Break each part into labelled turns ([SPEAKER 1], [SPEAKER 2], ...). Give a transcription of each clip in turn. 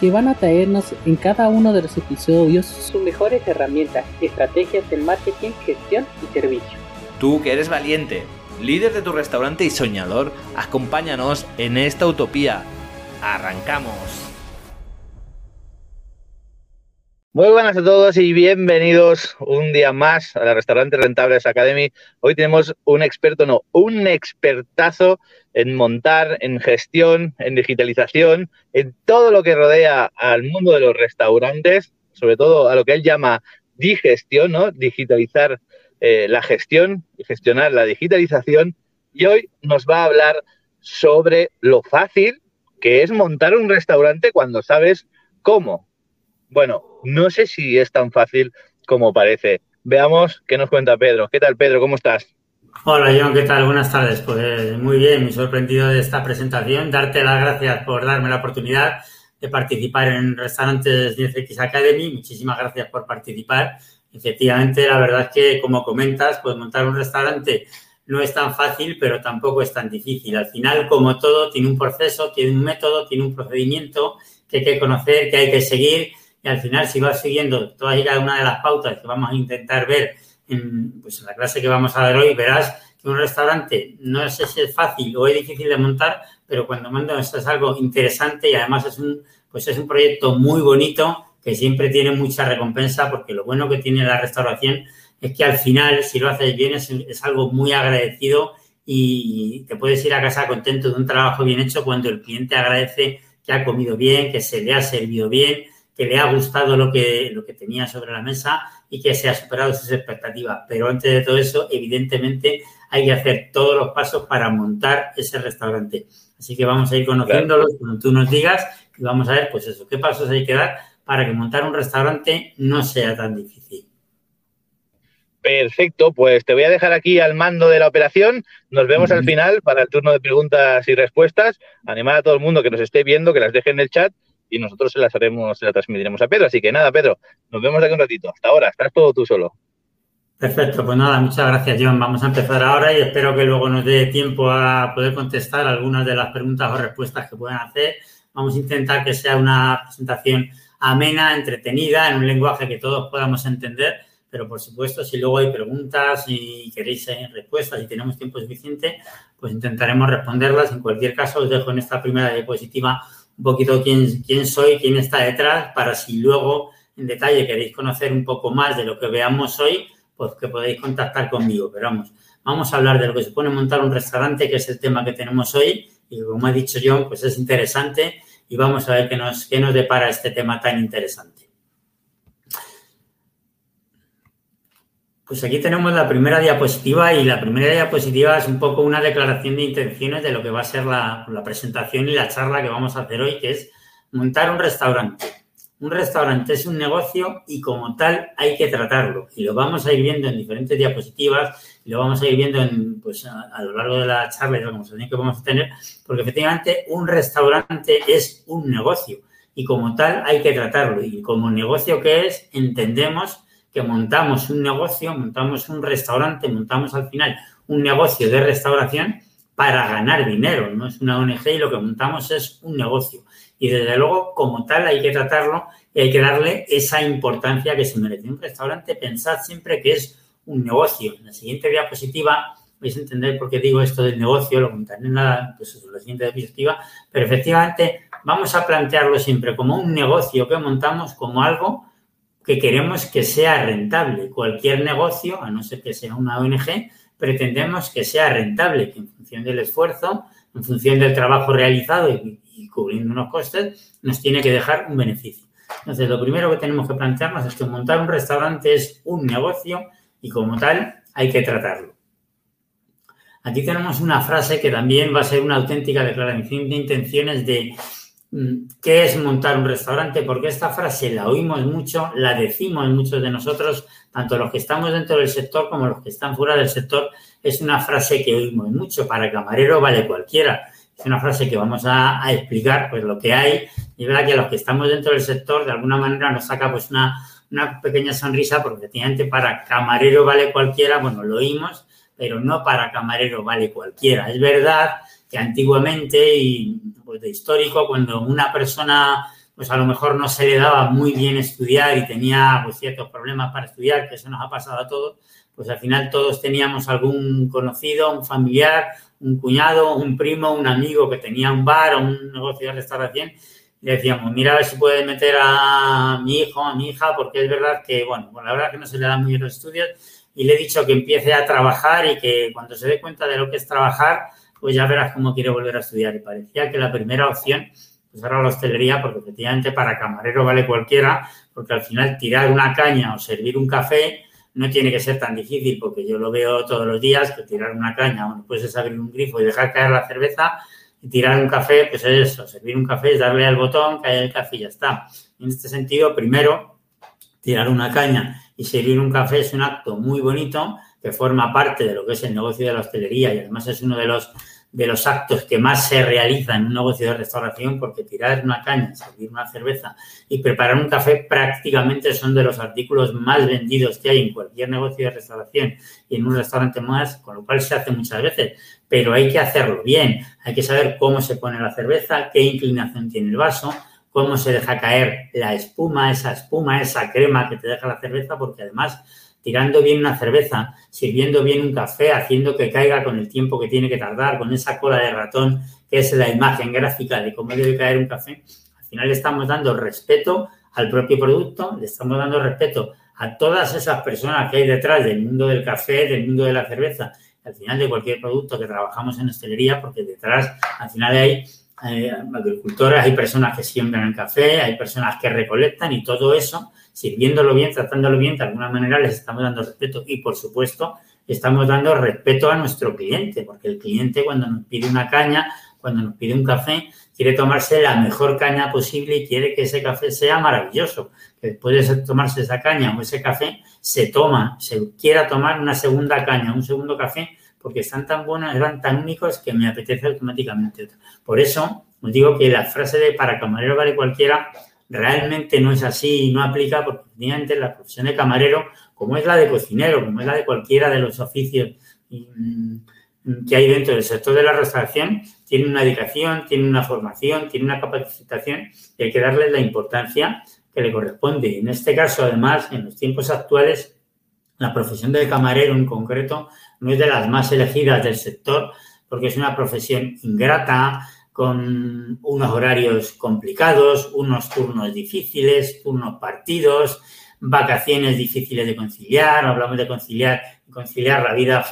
[SPEAKER 1] que van a traernos en cada uno de los episodios sus mejores herramientas, estrategias de marketing, gestión y servicio.
[SPEAKER 2] Tú que eres valiente, líder de tu restaurante y soñador, acompáñanos en esta utopía. ¡Arrancamos! Muy buenas a todos y bienvenidos un día más a la Restaurante Rentables Academy. Hoy tenemos un experto, no, un expertazo en montar, en gestión, en digitalización, en todo lo que rodea al mundo de los restaurantes, sobre todo a lo que él llama digestión, ¿no? Digitalizar eh, la gestión y gestionar la digitalización. Y hoy nos va a hablar sobre lo fácil que es montar un restaurante cuando sabes cómo. Bueno, no sé si es tan fácil como parece. Veamos qué nos cuenta Pedro. ¿Qué tal, Pedro? ¿Cómo estás?
[SPEAKER 3] Hola, John, ¿qué tal? Buenas tardes. Pues muy bien, muy sorprendido de esta presentación. Darte las gracias por darme la oportunidad de participar en Restaurantes 10X Academy. Muchísimas gracias por participar. Efectivamente, la verdad es que, como comentas, pues montar un restaurante no es tan fácil, pero tampoco es tan difícil. Al final, como todo, tiene un proceso, tiene un método, tiene un procedimiento que hay que conocer, que hay que seguir y al final si vas siguiendo todas y cada una de las pautas que vamos a intentar ver en, pues en la clase que vamos a dar hoy, verás que un restaurante no es fácil o es difícil de montar, pero cuando mando esto es algo interesante y además es un, pues es un proyecto muy bonito que siempre tiene mucha recompensa porque lo bueno que tiene la restauración es que al final, si lo haces bien, es, es algo muy agradecido y te puedes ir a casa contento de un trabajo bien hecho cuando el cliente agradece que ha comido bien, que se le ha servido bien, que le ha gustado lo que, lo que tenía sobre la mesa y que se ha superado sus expectativas. Pero antes de todo eso, evidentemente, hay que hacer todos los pasos para montar ese restaurante. Así que vamos a ir conociéndolo cuando tú nos digas y vamos a ver, pues eso, qué pasos hay que dar para que montar un restaurante no sea tan difícil.
[SPEAKER 2] Perfecto, pues te voy a dejar aquí al mando de la operación. Nos vemos al final para el turno de preguntas y respuestas. Animar a todo el mundo que nos esté viendo, que las deje en el chat y nosotros se las haremos, se las transmitiremos a Pedro. Así que nada, Pedro, nos vemos aquí un ratito. Hasta ahora, estás todo tú solo.
[SPEAKER 3] Perfecto, pues nada, muchas gracias, John. Vamos a empezar ahora y espero que luego nos dé tiempo a poder contestar algunas de las preguntas o respuestas que puedan hacer. Vamos a intentar que sea una presentación amena, entretenida, en un lenguaje que todos podamos entender, pero por supuesto, si luego hay preguntas y queréis eh, respuestas y tenemos tiempo suficiente, pues intentaremos responderlas. En cualquier caso, os dejo en esta primera diapositiva un poquito quién, quién soy, quién está detrás, para si luego en detalle queréis conocer un poco más de lo que veamos hoy, pues que podéis contactar conmigo. Pero vamos, vamos a hablar de lo que supone montar un restaurante, que es el tema que tenemos hoy. Y como ha dicho John, pues es interesante y vamos a ver qué nos, qué nos depara este tema tan interesante. Pues aquí tenemos la primera diapositiva y la primera diapositiva es un poco una declaración de intenciones de lo que va a ser la, presentación y la charla que vamos a hacer hoy, que es montar un restaurante. Un restaurante es un negocio y como tal hay que tratarlo. Y lo vamos a ir viendo en diferentes diapositivas y lo vamos a ir viendo en, pues, a, lo largo de la charla y la conversación que vamos a tener, porque efectivamente un restaurante es un negocio y como tal hay que tratarlo. Y como negocio que es, entendemos que montamos un negocio, montamos un restaurante, montamos al final un negocio de restauración para ganar dinero, no es una ONG y lo que montamos es un negocio. Y desde luego, como tal, hay que tratarlo y hay que darle esa importancia que se merece. Un restaurante, pensad siempre que es un negocio. En la siguiente diapositiva vais a entender por qué digo esto del negocio, lo contaré en la, pues, la siguiente diapositiva, pero efectivamente vamos a plantearlo siempre como un negocio que montamos como algo que queremos que sea rentable. Cualquier negocio, a no ser que sea una ONG, pretendemos que sea rentable, que en función del esfuerzo, en función del trabajo realizado y, cubriendo unos costes, nos tiene que dejar un beneficio. Entonces, lo primero que tenemos que plantearnos es que montar un restaurante es un negocio y como tal hay que tratarlo. Aquí tenemos una frase que también va a ser una auténtica declaración de intenciones de ¿qué es montar un restaurante? Porque esta frase la oímos mucho, la decimos muchos de nosotros, tanto los que estamos dentro del sector como los que están fuera del sector. Es una frase que oímos mucho. Para camarero vale cualquiera. Es una frase que vamos a, explicar, pues lo que hay. Y es verdad que los que estamos dentro del sector, de alguna manera nos saca pues una, una pequeña sonrisa, porque efectivamente para camarero vale cualquiera, bueno, lo oímos, pero no para camarero vale cualquiera. Es verdad que antiguamente y pues, de histórico, cuando una persona pues a lo mejor no se le daba muy bien estudiar y tenía pues, ciertos problemas para estudiar, que eso nos ha pasado a todos, pues al final todos teníamos algún conocido, un familiar, un cuñado, un primo, un amigo que tenía un bar o un negocio de restauración y decíamos, mira a ver si puede meter a mi hijo, a mi hija, porque es verdad que, bueno, la verdad que no se le dan muy bien los estudios y le he dicho que empiece a trabajar y que cuando se dé cuenta de lo que es trabajar, pues ya verás cómo quiere volver a estudiar. Y parecía que la primera opción pues era la hostelería, porque efectivamente para camarero vale cualquiera, porque al final tirar una caña o servir un café no tiene que ser tan difícil, porque yo lo veo todos los días, que tirar una caña, bueno, puedes abrir un grifo y dejar caer la cerveza y tirar un café, pues es eso, servir un café es darle al botón, caer el café y ya está. En este sentido, primero, tirar una caña y servir un café es un acto muy bonito que forma parte de lo que es el negocio de la hostelería y además es uno de los, de los actos que más se realiza en un negocio de restauración porque tirar una caña, servir una cerveza y preparar un café prácticamente son de los artículos más vendidos que hay en cualquier negocio de restauración y en un restaurante más, con lo cual se hace muchas veces, pero hay que hacerlo bien, hay que saber cómo se pone la cerveza, qué inclinación tiene el vaso, cómo se deja caer la espuma, esa espuma, esa crema que te deja la cerveza, porque además tirando bien una cerveza, sirviendo bien un café, haciendo que caiga con el tiempo que tiene que tardar, con esa cola de ratón que es la imagen gráfica de cómo debe caer un café, al final le estamos dando respeto al propio producto, le estamos dando respeto a todas esas personas que hay detrás del mundo del café, del mundo de la cerveza, al final de cualquier producto que trabajamos en hostelería, porque detrás al final hay eh, agricultores, hay personas que siembran el café, hay personas que recolectan y todo eso sirviéndolo bien, tratándolo bien, de alguna manera les estamos dando respeto. Y, por supuesto, estamos dando respeto a nuestro cliente, porque el cliente cuando nos pide una caña, cuando nos pide un café, quiere tomarse la mejor caña posible y quiere que ese café sea maravilloso. Que después de tomarse esa caña o ese café, se toma, se quiera tomar una segunda caña, un segundo café, porque están tan buenos, eran tan únicos que me apetece automáticamente Por eso os digo que la frase de para camarero vale cualquiera realmente no es así y no aplica porque efectivamente la profesión de camarero, como es la de cocinero, como es la de cualquiera de los oficios mm, que hay dentro del sector de la restauración, tiene una dedicación, tiene una formación, tiene una capacitación y hay que darle la importancia que le corresponde. En este caso, además, en los tiempos actuales, la profesión de camarero en concreto no es de las más elegidas del sector porque es una profesión ingrata, con unos horarios complicados, unos turnos difíciles, turnos partidos, vacaciones difíciles de conciliar, hablamos de conciliar, conciliar la vida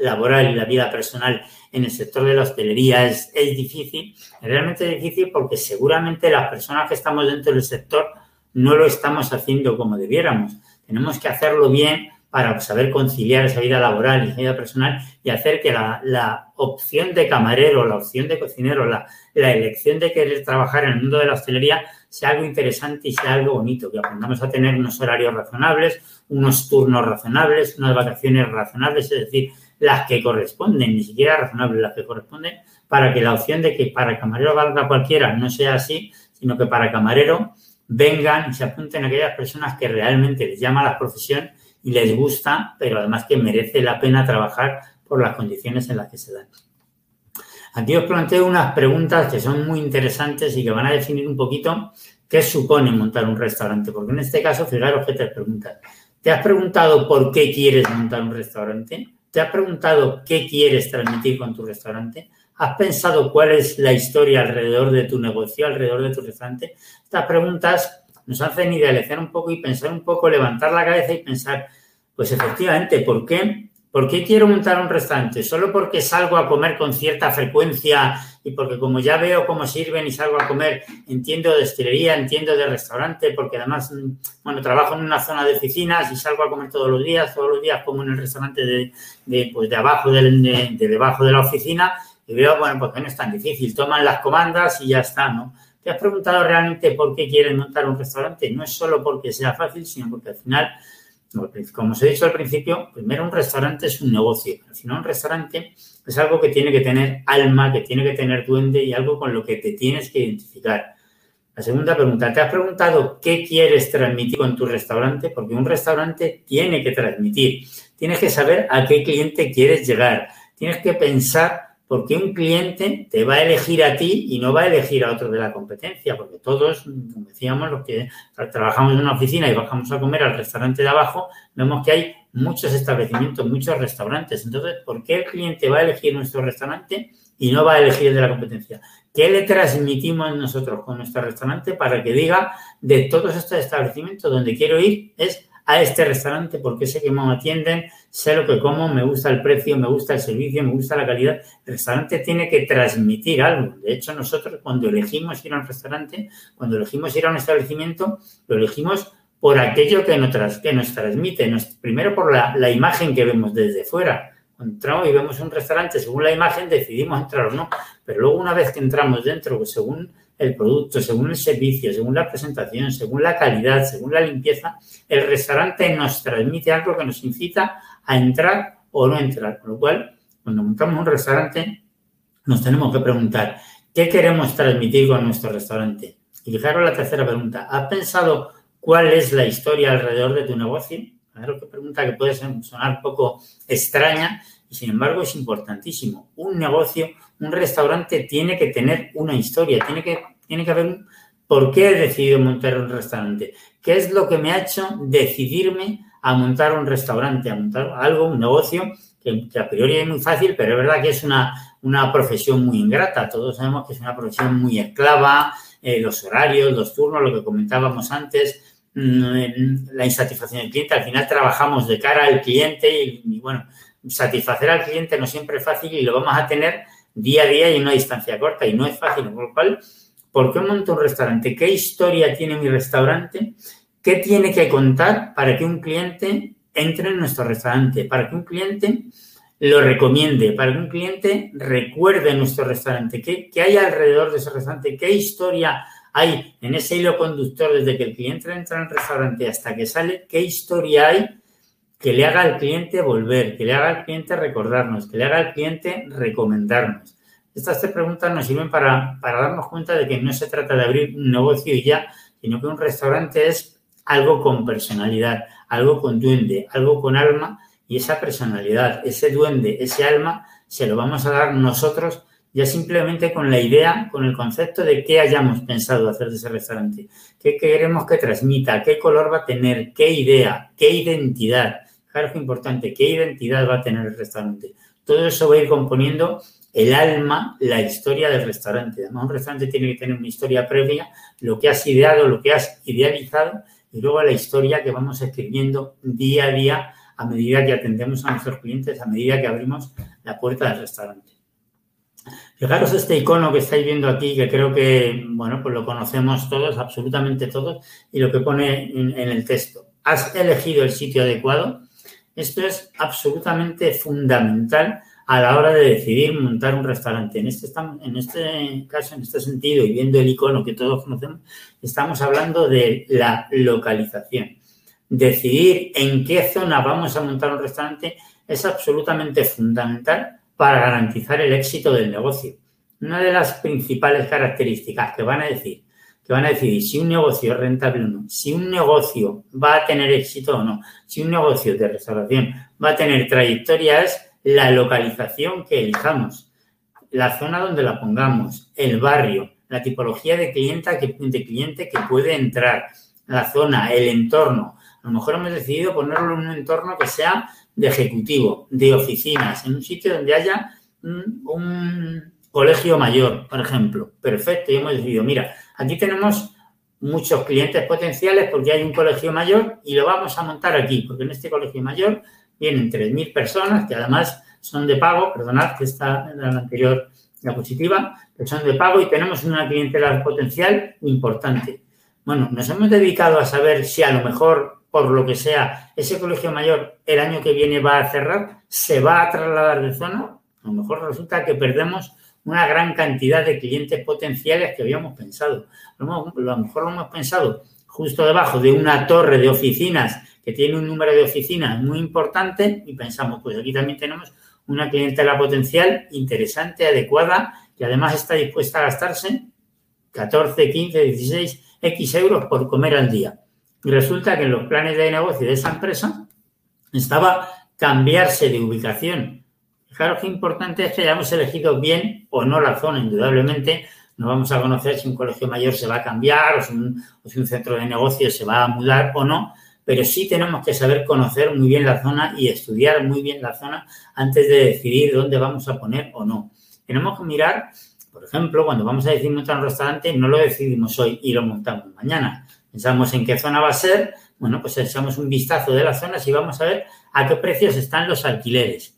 [SPEAKER 3] laboral y la vida personal en el sector de la hostelería es, es difícil, realmente difícil porque seguramente las personas que estamos dentro del sector no lo estamos haciendo como debiéramos. Tenemos que hacerlo bien para saber conciliar esa vida laboral y esa vida personal y hacer que la, opción de camarero, la opción de cocinero, la, elección de querer trabajar en el mundo de la hostelería sea algo interesante y sea algo bonito, que aprendamos a tener unos horarios razonables, unos turnos razonables, unas vacaciones razonables, es decir, las que corresponden, ni siquiera razonables, las que corresponden, para que la opción de que para camarero valga cualquiera no sea así, sino que para camarero vengan y se apunten aquellas personas que realmente les llama la profesión y les gusta, pero además que merece la pena trabajar por las condiciones en las que se dan. Aquí os planteo unas preguntas que son muy interesantes y que van a definir un poquito qué supone montar un restaurante, porque en este caso, fijaros que te preguntas. ¿Te has preguntado por qué quieres montar un restaurante? ¿Te has preguntado qué quieres transmitir con tu restaurante? ¿Has pensado cuál es la historia alrededor de tu negocio, alrededor de tu restaurante? Estas preguntas nos hacen idealizar un poco y pensar un poco, levantar la cabeza y pensar, pues efectivamente, ¿por qué? ¿Por qué quiero montar un restaurante? ¿Solo porque salgo a comer con cierta frecuencia y porque como ya veo cómo sirven y salgo a comer, entiendo de hostelería, entiendo de restaurante, porque además, bueno, trabajo en una zona de oficinas y salgo a comer todos los días, todos los días como en el restaurante de, pues de abajo, de, de debajo de la oficina y veo, bueno, pues no es tan difícil, toman las comandas y ya está, ¿no? ¿Te has preguntado realmente por qué quieres montar un restaurante? No es solo porque sea fácil, sino porque al final, como os he dicho al principio, primero un restaurante es un negocio. Al final un restaurante es algo que tiene que tener alma, que tiene que tener duende y algo con lo que te tienes que identificar. La segunda pregunta, ¿te has preguntado qué quieres transmitir con tu restaurante? Porque un restaurante tiene que transmitir. Tienes que saber a qué cliente quieres llegar. Tienes que pensar porque un cliente te va a elegir a ti y no va a elegir a otro de la competencia, porque todos, como decíamos, los que trabajamos en una oficina y bajamos a comer al restaurante de abajo, vemos que hay muchos establecimientos, muchos restaurantes. Entonces, ¿por qué el cliente va a elegir nuestro restaurante y no va a elegir el de la competencia? ¿Qué le transmitimos nosotros con nuestro restaurante para que diga de todos estos establecimientos donde quiero ir es a este restaurante porque sé que me atienden, sé lo que como, me gusta el precio, me gusta el servicio, me gusta la calidad. El restaurante tiene que transmitir algo. De hecho, nosotros cuando elegimos ir a un restaurante, cuando elegimos ir a un establecimiento, lo elegimos por aquello que nos, que nos transmite. primero por la, la imagen que vemos desde fuera. Entramos y vemos un restaurante, según la imagen decidimos entrar o no. Pero luego una vez que entramos dentro, pues según el producto, según el servicio, según la presentación, según la calidad, según la limpieza, el restaurante nos transmite algo que nos incita a entrar o no entrar. Con lo cual, cuando montamos un restaurante, nos tenemos que preguntar, ¿qué queremos transmitir con nuestro restaurante? Y fijaros la tercera pregunta, ¿has pensado cuál es la historia alrededor de tu negocio? Claro que pregunta que puede sonar un poco extraña y sin embargo es importantísimo. Un negocio, un restaurante tiene que tener una historia, tiene que tiene que haber por qué he decidido montar un restaurante. ¿Qué es lo que me ha hecho decidirme a montar un restaurante, a montar algo, un negocio, que, a priori es muy fácil, pero es verdad que es una, una, profesión muy ingrata. Todos sabemos que es una profesión muy esclava, eh, los horarios, los turnos, lo que comentábamos antes, mm, la insatisfacción del cliente. Al final trabajamos de cara al cliente y, y, bueno, satisfacer al cliente no siempre es fácil y lo vamos a tener día a día y una distancia corta y no es fácil, por lo cual ¿Por qué monto un restaurante? ¿Qué historia tiene mi restaurante? ¿Qué tiene que contar para que un cliente entre en nuestro restaurante? Para que un cliente lo recomiende, para que un cliente recuerde nuestro restaurante. ¿Qué, hay alrededor de ese restaurante? ¿Qué historia hay en ese hilo conductor desde que el cliente entra en el restaurante hasta que sale? ¿Qué historia hay que le haga al cliente volver, que le haga al cliente recordarnos, que le haga al cliente recomendarnos? Estas tres preguntas nos sirven para, darnos cuenta de que no se trata de abrir un negocio y ya, sino que un restaurante es algo con personalidad, algo con duende, algo con alma y esa personalidad, ese duende, ese alma, se lo vamos a dar nosotros ya simplemente con la idea, con el concepto de qué hayamos pensado hacer de ese restaurante, qué queremos que transmita, qué color va a tener, qué idea, qué identidad. Es importante, qué identidad va a tener el restaurante. Todo eso va a ir componiendo el alma, la historia del restaurante. Además, un restaurante tiene que tener una historia previa, lo que has ideado, lo que has idealizado, y luego la historia que vamos escribiendo día a día a medida que atendemos a nuestros clientes, a medida que abrimos la puerta del restaurante. Fijaros este icono que estáis viendo aquí, que creo que, bueno, pues lo conocemos todos, absolutamente todos, y lo que pone en el texto. ¿Has elegido el sitio adecuado? Esto es absolutamente fundamental a la hora de decidir montar un restaurante. En este, en este caso, en este sentido, y viendo el icono que todos conocemos, estamos hablando de la localización. Decidir en qué zona vamos a montar un restaurante es absolutamente fundamental para garantizar el éxito del negocio. Una de las principales características que van a decir que van a decidir si un negocio es rentable o no, si un negocio va a tener éxito o no, si un negocio de restauración va a tener trayectoria es la localización que elijamos, la zona donde la pongamos, el barrio, la tipología de cliente que, de cliente que puede entrar, la zona, el entorno. A lo mejor hemos decidido ponerlo en un entorno que sea de ejecutivo, de oficinas, en un sitio donde haya un, colegio mayor, por ejemplo. Perfecto, y hemos decidido, mira, aquí tenemos muchos clientes potenciales porque hay un colegio mayor y lo vamos a montar aquí, porque en este colegio mayor vienen 3.000 personas que además son de pago, perdonad que está en la anterior diapositiva, que son de pago y tenemos una clientela potencial importante. Bueno, nos hemos dedicado a saber si a lo mejor, por lo que sea, ese colegio mayor el año que viene va a cerrar, se va a trasladar de zona. A lo mejor resulta que perdemos una gran cantidad de clientes potenciales que habíamos pensado. A lo mejor lo hemos pensado justo debajo de una torre de oficinas que tiene un número de oficinas muy importante y pensamos, pues aquí también tenemos una clientela potencial interesante, adecuada, que además está dispuesta a gastarse 14, 15, 16 X euros por comer al día. Y resulta que en los planes de negocio de esa empresa estaba cambiarse de ubicación. Fijaros qué importante es que hayamos elegido bien o no la zona, indudablemente. No vamos a conocer si un colegio mayor se va a cambiar o si un, si centro de negocio se va a mudar o no, pero sí tenemos que saber conocer muy bien la zona y estudiar muy bien la zona antes de decidir dónde vamos a poner o no. Tenemos que mirar, por ejemplo, cuando vamos a decidir montar un restaurante, no lo decidimos hoy y lo montamos mañana. Pensamos en qué zona va a ser, bueno, pues echamos un vistazo de las zonas y vamos a ver a qué precios están los alquileres.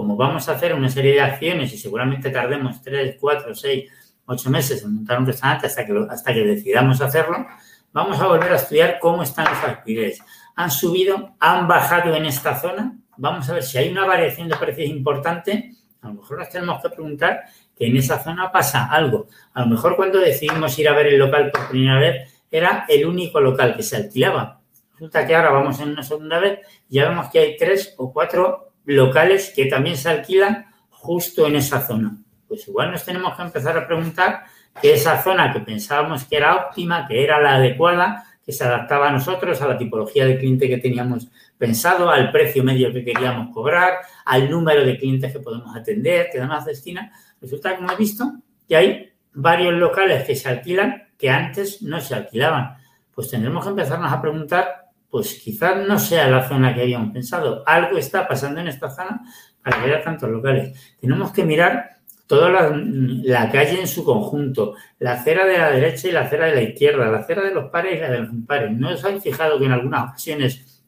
[SPEAKER 3] Como vamos a hacer una serie de acciones y seguramente tardemos 3, 4, 6, 8 meses en montar un restaurante hasta que, hasta que decidamos hacerlo, Vamos a volver a estudiar cómo están los alquileres. ¿Han subido? ¿Han bajado en esta zona? Vamos a ver si hay una variación de precios importante. A lo mejor nos tenemos que preguntar que en esa zona pasa algo. A lo mejor cuando decidimos ir a ver el local por primera vez era el único local que se alquilaba. Resulta que ahora vamos en una segunda vez y ya vemos que hay tres o cuatro locales que también se alquilan justo en esa zona. Pues igual nos tenemos que empezar a preguntar que esa zona que pensábamos que era óptima, que era la adecuada, que se adaptaba a nosotros, a la tipología de cliente que teníamos pensado, al precio medio que queríamos cobrar, al número de clientes que podemos atender, que además destina. Resulta que hemos visto que hay varios locales que se alquilan que antes no se alquilaban. Pues tendremos que empezarnos a preguntar, pues quizás no sea la zona que habíamos pensado. Algo está pasando en esta zona para que haya tantos locales. Tenemos que mirar toda la, calle en su conjunto, la acera de la derecha y la acera de la izquierda, la acera de los pares y la de los impares. ¿No os habéis fijado que en algunas ocasiones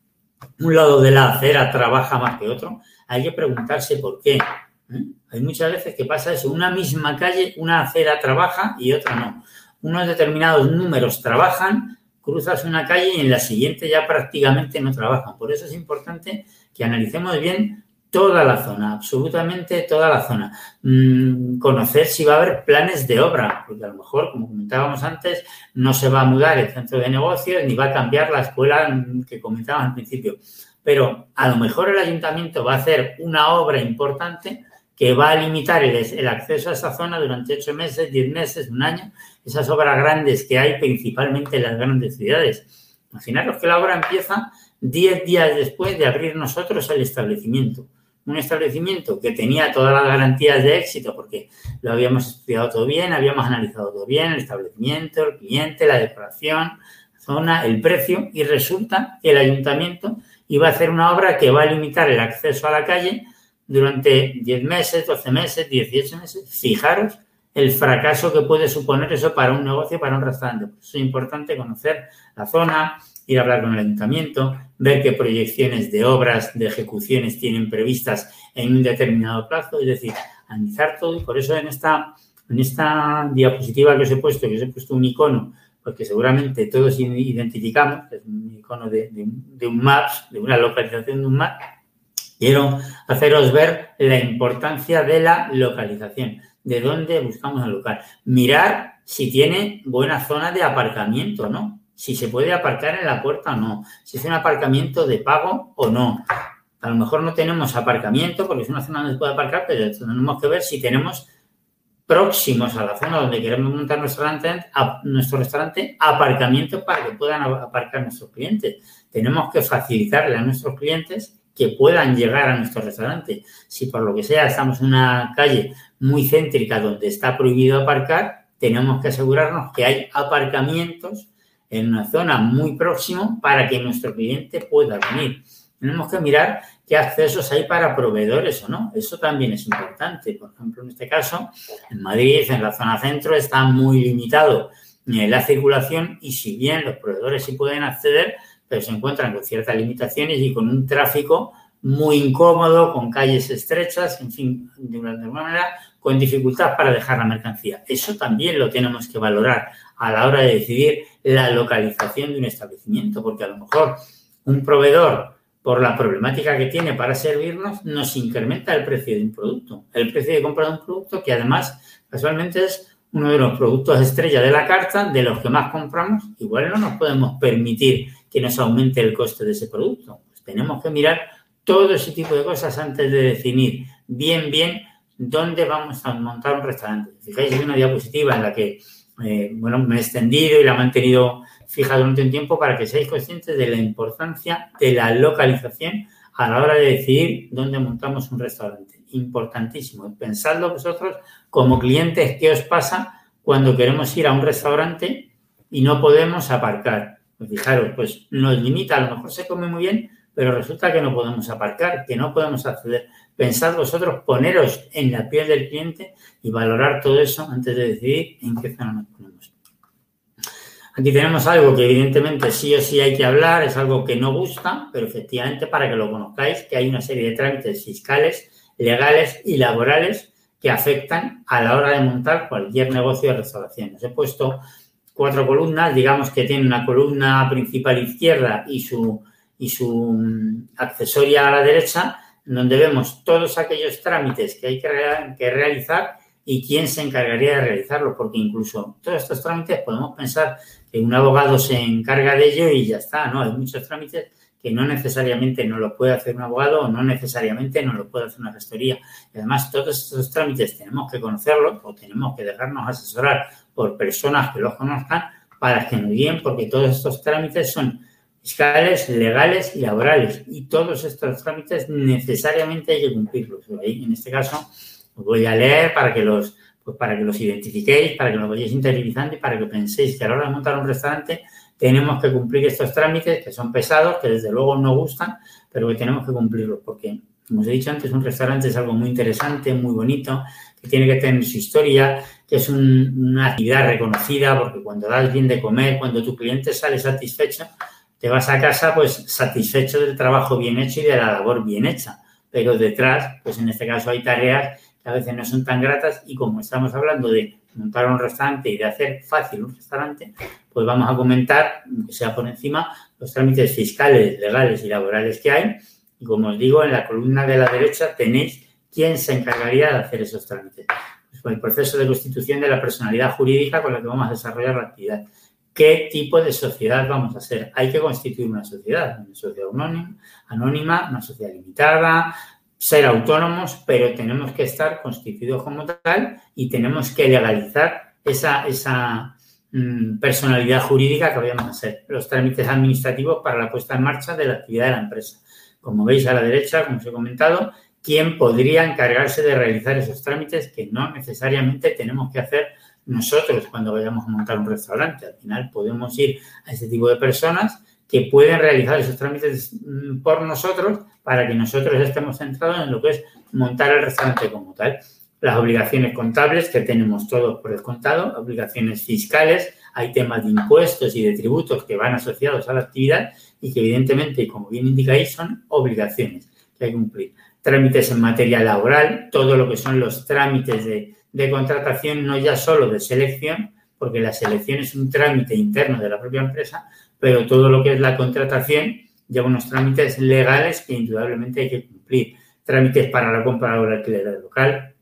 [SPEAKER 3] un lado de la acera trabaja más que otro? Hay que preguntarse por qué. ¿eh? Hay muchas veces que pasa eso. Una misma calle, una acera trabaja y otra no. Unos determinados números trabajan, cruzas una calle y en la siguiente ya prácticamente no trabajan. Por eso es importante que analicemos bien toda la zona, absolutamente toda la zona. Mm, conocer si va a haber planes de obra, porque a lo mejor, como comentábamos antes, no se va a mudar el centro de negocios ni va a cambiar la escuela que comentábamos al principio. Pero a lo mejor el ayuntamiento va a hacer una obra importante que va a limitar el, el acceso a esa zona durante ocho meses, diez meses, un año, esas obras grandes que hay principalmente en las grandes ciudades. Imaginaros que la obra empieza diez días después de abrir nosotros el establecimiento un establecimiento que tenía todas las garantías de éxito porque lo habíamos estudiado todo bien, habíamos analizado todo bien, el establecimiento, el cliente, la decoración, zona, el precio y resulta que el ayuntamiento iba a hacer una obra que va a limitar el acceso a la calle durante 10 meses, 12 meses, 18 meses. Fijaros el fracaso que puede suponer eso para un negocio, para un restaurante. es importante conocer la zona, ir a hablar con el ayuntamiento, ver qué proyecciones de obras, de ejecuciones tienen previstas en un determinado plazo, es decir, analizar todo y por eso en esta, en esta diapositiva que os he puesto, que os he puesto un icono, porque seguramente todos identificamos, es un icono de, de un maps, de una localización de un map, quiero haceros ver la importancia de la localización, de dónde buscamos el local. Mirar si tiene buena zona de aparcamiento, ¿no? si se puede aparcar en la puerta o no, si es un aparcamiento de pago o no. A lo mejor no tenemos aparcamiento porque es una zona donde se puede aparcar, pero tenemos que ver si tenemos próximos a la zona donde queremos montar nuestro restaurante, nuestro restaurante aparcamientos para que puedan aparcar nuestros clientes. Tenemos que facilitarle a nuestros clientes que puedan llegar a nuestro restaurante. Si por lo que sea estamos en una calle muy céntrica donde está prohibido aparcar, tenemos que asegurarnos que hay aparcamientos en una zona muy próxima para que nuestro cliente pueda venir. Tenemos que mirar qué accesos hay para proveedores o no. Eso también es importante. Por ejemplo, en este caso, en Madrid, en la zona centro, está muy limitado la circulación y si bien los proveedores sí pueden acceder, pero se encuentran con ciertas limitaciones y con un tráfico muy incómodo, con calles estrechas, en fin, de una, de manera, con dificultad para dejar la mercancía. Eso también lo tenemos que valorar a la hora de decidir la localización de un establecimiento, porque a lo mejor un proveedor por la problemática que tiene para servirnos, nos incrementa el precio de un producto. El precio de compra de un producto que además casualmente es uno de los productos estrella de la carta, de los que más compramos, igual no nos podemos permitir que nos aumente el coste de ese producto. Pues tenemos que mirar todo ese tipo de cosas antes de definir bien, bien dónde vamos a montar un restaurante. Fijáis, hay una diapositiva en la que, eh, bueno, me he extendido y la he mantenido fija durante un tiempo para que seáis conscientes de la importancia de la localización a la hora de decidir dónde montamos un restaurante. Importantísimo. Pensadlo vosotros como clientes, ¿qué os pasa cuando queremos ir a un restaurante y no podemos aparcar? Pues fijaros, pues nos limita, a lo mejor se come muy bien, pero resulta que no podemos aparcar, que no podemos acceder. Pensad vosotros, poneros en la piel del cliente y valorar todo eso antes de decidir en qué zona nos ponemos. Aquí tenemos algo que evidentemente sí o sí hay que hablar, es algo que no gusta, pero efectivamente para que lo conozcáis, que hay una serie de trámites fiscales, legales y laborales que afectan a la hora de montar cualquier negocio de restauración. Os he puesto cuatro columnas, digamos que tiene una columna principal izquierda y su, y su mm, accesoria a la derecha, donde vemos todos aquellos trámites que hay que, que realizar y quién se encargaría de realizarlo, porque incluso todos estos trámites podemos pensar que un abogado se encarga de ello y ya está, ¿no? Hay muchos trámites que no necesariamente no lo puede hacer un abogado o no necesariamente no lo puede hacer una gestoría. Y además, todos estos trámites tenemos que conocerlos o tenemos que dejarnos asesorar por personas que los conozcan para que nos guíen, porque todos estos trámites son fiscales, legales y laborales. Y todos estos trámites necesariamente hay que cumplirlos. En este caso, os voy a leer para que los, pues para que los identifiquéis, para que los vayáis interiorizando y para que penséis que a la hora de montar un restaurante tenemos que cumplir estos trámites que son pesados, que desde luego no gustan, pero que tenemos que cumplirlos porque, como os he dicho antes, un restaurante es algo muy interesante, muy bonito, tiene que tener su historia, que es una actividad reconocida, porque cuando das bien de comer, cuando tu cliente sale satisfecho, te vas a casa pues satisfecho del trabajo bien hecho y de la labor bien hecha. Pero detrás, pues en este caso hay tareas que a veces no son tan gratas y como estamos hablando de montar un restaurante y de hacer fácil un restaurante, pues vamos a comentar, que sea por encima, los trámites fiscales, legales y laborales que hay. Y como os digo, en la columna de la derecha tenéis quién se encargaría de hacer esos trámites. Pues el proceso de constitución de la personalidad jurídica con la que vamos a desarrollar la actividad. ¿Qué tipo de sociedad vamos a ser? Hay que constituir una sociedad, una sociedad anónima, una sociedad limitada, ser autónomos, pero tenemos que estar constituidos como tal y tenemos que legalizar esa, esa mm, personalidad jurídica que vayamos a hacer. Los trámites administrativos para la puesta en marcha de la actividad de la empresa. Como veis a la derecha, como os he comentado, ¿quién podría encargarse de realizar esos trámites que no necesariamente tenemos que hacer nosotros cuando vayamos a montar un restaurante? Al final podemos ir a ese tipo de personas que pueden realizar esos trámites mm, por nosotros para que nosotros estemos centrados en lo que es montar el restaurante como tal. Las obligaciones contables que tenemos todos por descontado, obligaciones fiscales, hay temas de impuestos y de tributos que van asociados a la actividad y que evidentemente, como bien indicáis, son obligaciones que hay que cumplir. Trámites en materia laboral, todo lo que son los trámites de, de contratación, no ya solo de selección, porque la selección es un trámite interno de la propia empresa, pero todo lo que es la contratación lleva unos trámites legales que indudablemente hay que cumplir. Trámites para la compra o el alquiler local.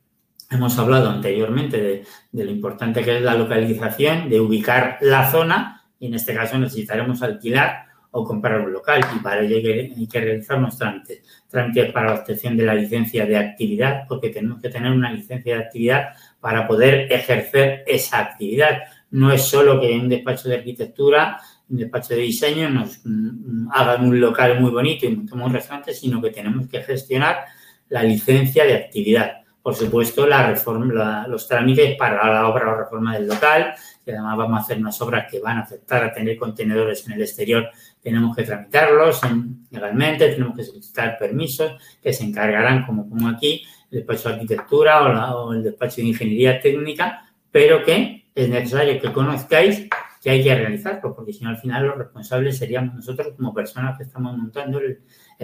[SPEAKER 3] Hemos hablado anteriormente de, lo importante que es la localización, de ubicar la zona y en este caso necesitaremos alquilar o comprar un local y para ello hay que, realizar unos trámites. Trámites para la obtención de la licencia de actividad porque tenemos que tener una licencia de actividad para poder ejercer esa actividad. No es solo que un despacho de arquitectura un despacho de diseño nos mm, hagan un local muy bonito y montemos un restaurante, sino que tenemos que gestionar la licencia de actividad. Por supuesto, los trámites para la obra o reforma del local, que además vamos a hacer unas obras que van a afectar a tener contenedores en el exterior, tenemos que tramitarlos legalmente, tenemos que solicitar permisos que se encargarán, como como aquí, el despacho de arquitectura o, el despacho de ingeniería técnica, pero que es necesario que conozcáis que hay que realizarlo, porque si no, al final los responsables seríamos nosotros como personas que estamos montando el,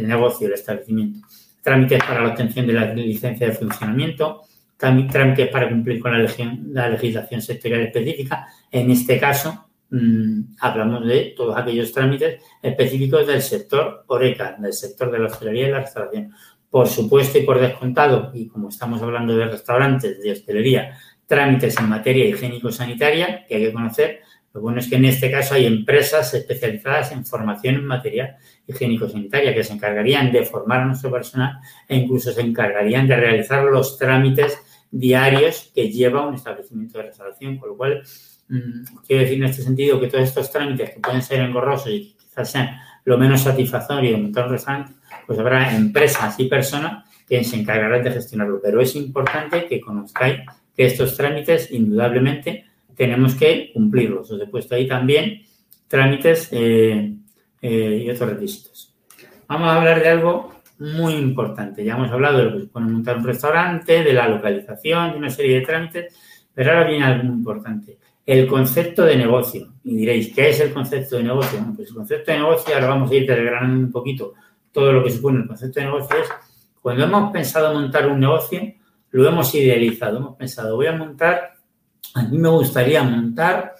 [SPEAKER 3] negocio, el establecimiento. Trámites para la obtención de la licencia de funcionamiento, trámites para cumplir con la legislación sectorial específica. En este caso, mm, hablamos de todos aquellos trámites específicos del sector Oreca, del sector de la hostelería y la restauración. Por supuesto y por descontado, y como estamos hablando de restaurantes, de hostelería, trámites en materia higiénico-sanitaria que hay que conocer. Lo bueno es que en este caso hay empresas especializadas en formación en materia higiénico-sanitaria que se encargarían de formar a nuestro personal e incluso se encargarían de realizar los trámites diarios que lleva un establecimiento de restauración, con lo cual quiero decir en este sentido que todos estos trámites que pueden ser engorrosos y quizás sean lo menos satisfactorio de montar un restaurante, pues habrá empresas y personas que se encargarán de gestionarlo. Pero es importante que conozcáis que estos trámites, indudablemente, tenemos que cumplirlos. Os he puesto ahí también trámites eh, eh, y otros requisitos. Vamos a hablar de algo muy importante. Ya hemos hablado de lo que supone montar un restaurante, de la localización, de una serie de trámites, pero ahora viene algo muy importante. El concepto de negocio. Y diréis, ¿qué es el concepto de negocio? Pues el concepto de negocio, ahora vamos a ir desgranando un poquito todo lo que supone el concepto de negocio, es cuando hemos pensado montar un negocio, lo hemos idealizado, hemos pensado, voy a montar, a mí me gustaría montar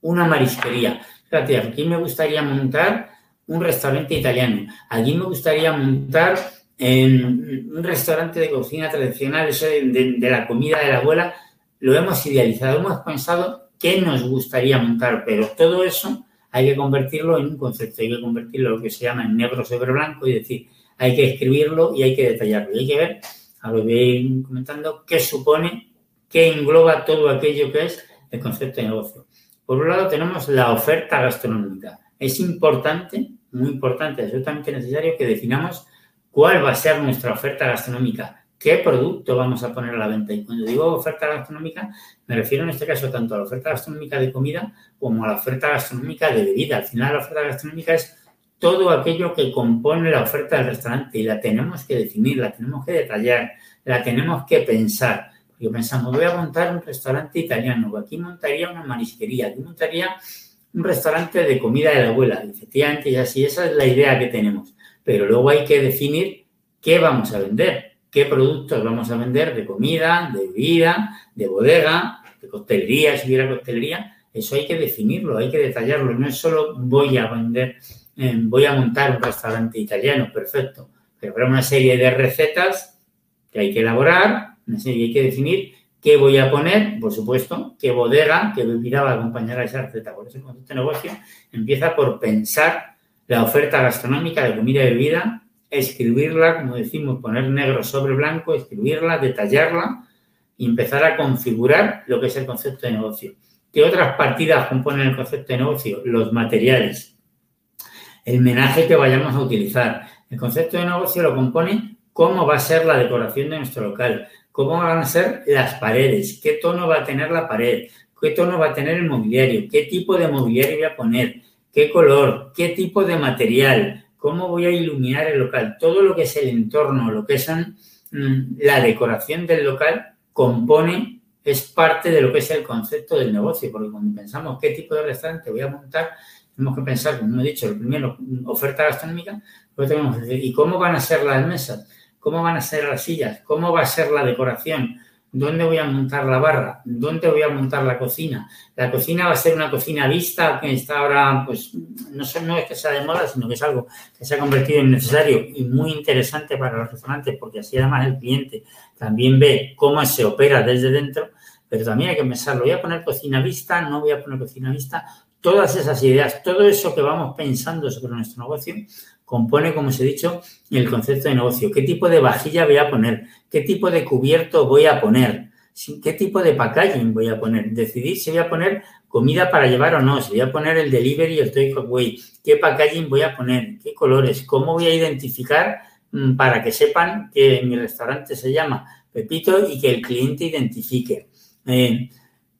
[SPEAKER 3] una marisquería. Fíjate, aquí me gustaría montar un restaurante italiano. Aquí me gustaría montar en un restaurante de cocina tradicional, eso de, de, la comida de la abuela. Lo hemos idealizado, hemos pensado qué nos gustaría montar, pero todo eso hay que convertirlo en un concepto, hay que convertirlo en lo que se llama en negro sobre blanco y decir, hay que escribirlo y hay que detallarlo. Y hay que ver a lo que voy comentando, qué supone, qué engloba todo aquello que es el concepto de negocio. Por un lado tenemos la oferta gastronómica. Es importante, muy importante, absolutamente necesario que definamos cuál va a ser nuestra oferta gastronómica, qué producto vamos a poner a la venta. Y cuando digo oferta gastronómica, me refiero en este caso tanto a la oferta gastronómica de comida como a la oferta gastronómica de bebida. Al final la oferta gastronómica es todo aquello que compone la oferta del restaurante y la tenemos que definir, la tenemos que detallar, la tenemos que pensar. Porque pensamos, voy a montar un restaurante italiano, aquí montaría una marisquería, aquí montaría un restaurante de comida de la abuela. Efectivamente, y así, esa es la idea que tenemos. Pero luego hay que definir qué vamos a vender, qué productos vamos a vender de comida, de bebida, de bodega, de coctelería, si hubiera coctelería. Eso hay que definirlo, hay que detallarlo. No es solo voy a vender eh, voy a montar un restaurante italiano, perfecto, pero habrá una serie de recetas que hay que elaborar, una serie hay que definir qué voy a poner, por supuesto, qué bodega, qué bebida va a acompañar a esa receta. Por eso el concepto de negocio empieza por pensar la oferta gastronómica de comida y bebida, escribirla, como decimos, poner negro sobre blanco, escribirla, detallarla y empezar a configurar lo que es el concepto de negocio. ¿Qué otras partidas componen el concepto de negocio? Los materiales el menaje que vayamos a utilizar. El concepto de negocio lo compone cómo va a ser la decoración de nuestro local, cómo van a ser las paredes, qué tono va a tener la pared, qué tono va a tener el mobiliario, qué tipo de mobiliario voy a poner, qué color, qué tipo de material, cómo voy a iluminar el local. Todo lo que es el entorno, lo que es mm, la decoración del local, compone, es parte de lo que es el concepto del negocio, porque cuando pensamos qué tipo de restaurante voy a montar, tenemos que pensar, como he dicho, primero, oferta gastronómica, luego tenemos que decir, ¿y cómo van a ser las mesas? ¿Cómo van a ser las sillas? ¿Cómo va a ser la decoración? ¿Dónde voy a montar la barra? ¿Dónde voy a montar la cocina? La cocina va a ser una cocina vista que está ahora, pues, no, sé, no es que sea de moda, sino que es algo que se ha convertido en necesario y muy interesante para los restaurantes, porque así además el cliente también ve cómo se opera desde dentro, pero también hay que pensarlo, voy a poner cocina vista, no voy a poner cocina vista, todas esas ideas, todo eso que vamos pensando sobre nuestro negocio, compone, como os he dicho, el concepto de negocio. ¿Qué tipo de vajilla voy a poner? ¿Qué tipo de cubierto voy a poner? ¿Qué tipo de packaging voy a poner? Decidir si voy a poner comida para llevar o no, si voy a poner el delivery y el takeaway, qué packaging voy a poner, qué colores, cómo voy a identificar mm, para que sepan que mi restaurante se llama Pepito y que el cliente identifique. Eh,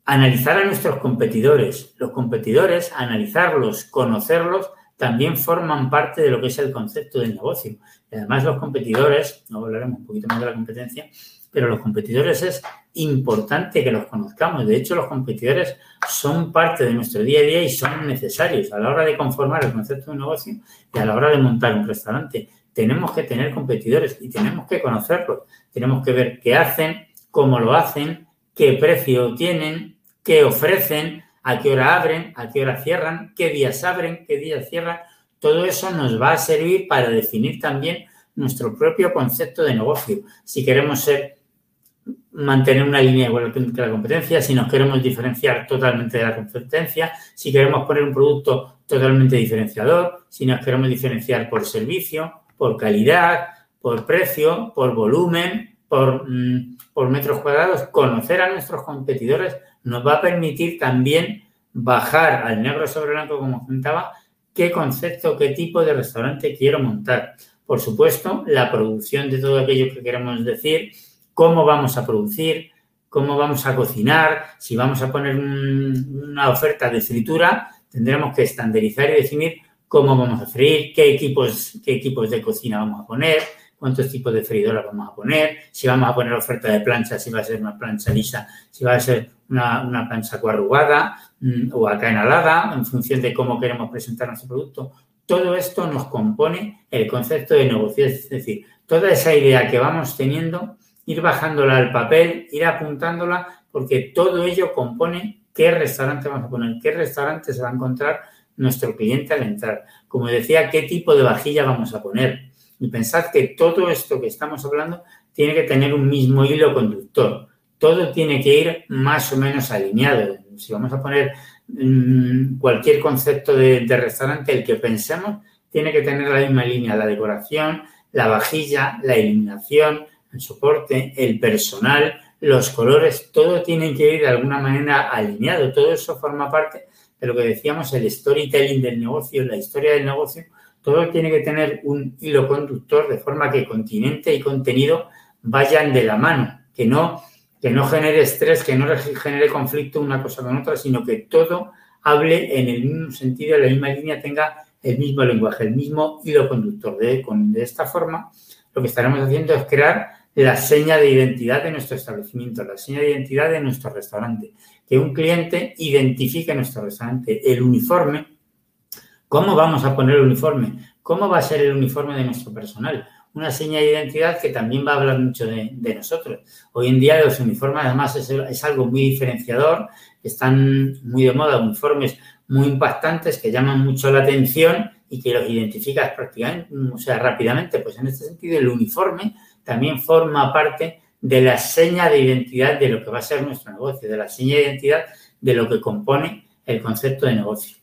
[SPEAKER 3] analizar a nuestros competidores. Los competidores, analizarlos, conocerlos, también forman parte de lo que es el concepto del negocio. Y además los competidores, no hablaremos un poquito más de la competencia, pero los competidores es importante que los conozcamos. De hecho, los competidores son parte de nuestro día a día y son necesarios a la hora de conformar el concepto de un negocio y a la hora de montar un restaurante. Tenemos que tener competidores y tenemos que conocerlos. Tenemos que ver qué hacen, cómo lo hacen, qué precio tienen, qué ofrecen, a qué hora abren, a qué hora cierran, qué días abren, qué días cierran. Todo eso nos va a servir para definir también nuestro propio concepto de negocio. Si queremos ser mantener una línea igual que la competencia, si nos queremos diferenciar totalmente de la competencia, si queremos poner un producto totalmente diferenciador, si nos queremos diferenciar por servicio, por calidad, por precio, por volumen, por, mm, por metros cuadrados, conocer a nuestros competidores nos va a permitir también bajar al negro sobre blanco, como comentaba, qué concepto, qué tipo de restaurante quiero montar. Por supuesto, la producción de todo aquello que queremos decir, cómo vamos a producir, cómo vamos a cocinar, si vamos a poner una oferta de fritura, tendremos que estandarizar y definir cómo vamos a freír, qué equipos, qué equipos de cocina vamos a poner, cuántos tipos de freidoras vamos a poner, si vamos a poner oferta de plancha, si va a ser una plancha lisa, si va a ser una, plancha coarrugada mm, o acanalada, en función de cómo queremos presentar nuestro producto. Todo esto nos compone el concepto de negocio, es decir, toda esa idea que vamos teniendo ir bajándola al papel, ir apuntándola, porque todo ello compone qué restaurante vamos a poner, qué restaurante se va a encontrar nuestro cliente al entrar. Como decía, qué tipo de vajilla vamos a poner. Y pensad que todo esto que estamos hablando tiene que tener un mismo hilo conductor. Todo tiene que ir más o menos alineado. Si vamos a poner mm, cualquier concepto de, de restaurante, el que pensemos, tiene que tener la misma línea, la decoración, la vajilla, la iluminación, el soporte, el personal, los colores, todo tiene que ir de alguna manera alineado. Todo eso forma parte de lo que decíamos, el storytelling del negocio, la historia del negocio. Todo tiene que tener un hilo conductor de forma que continente y contenido vayan de la mano, que no, que no genere estrés, que no genere conflicto una cosa con otra, sino que todo hable en el mismo sentido, en la misma línea, tenga el mismo lenguaje, el mismo hilo conductor. De, de esta forma, lo que estaremos haciendo es crear la seña de identidad de nuestro establecimiento, la seña de identidad de nuestro restaurante. Que un cliente identifique nuestro restaurante, el uniforme. ¿Cómo vamos a poner el uniforme? ¿Cómo va a ser el uniforme de nuestro personal? Una seña de identidad que también va a hablar mucho de, nosotros. Hoy en día los uniformes además es, algo muy diferenciador, están muy de moda, uniformes muy impactantes que llaman mucho la atención y que los identificas prácticamente, o sea, rápidamente. Pues en este sentido el uniforme también forma parte de la seña de identidad de lo que va a ser nuestro negocio, de la seña de identidad de lo que compone el concepto de negocio.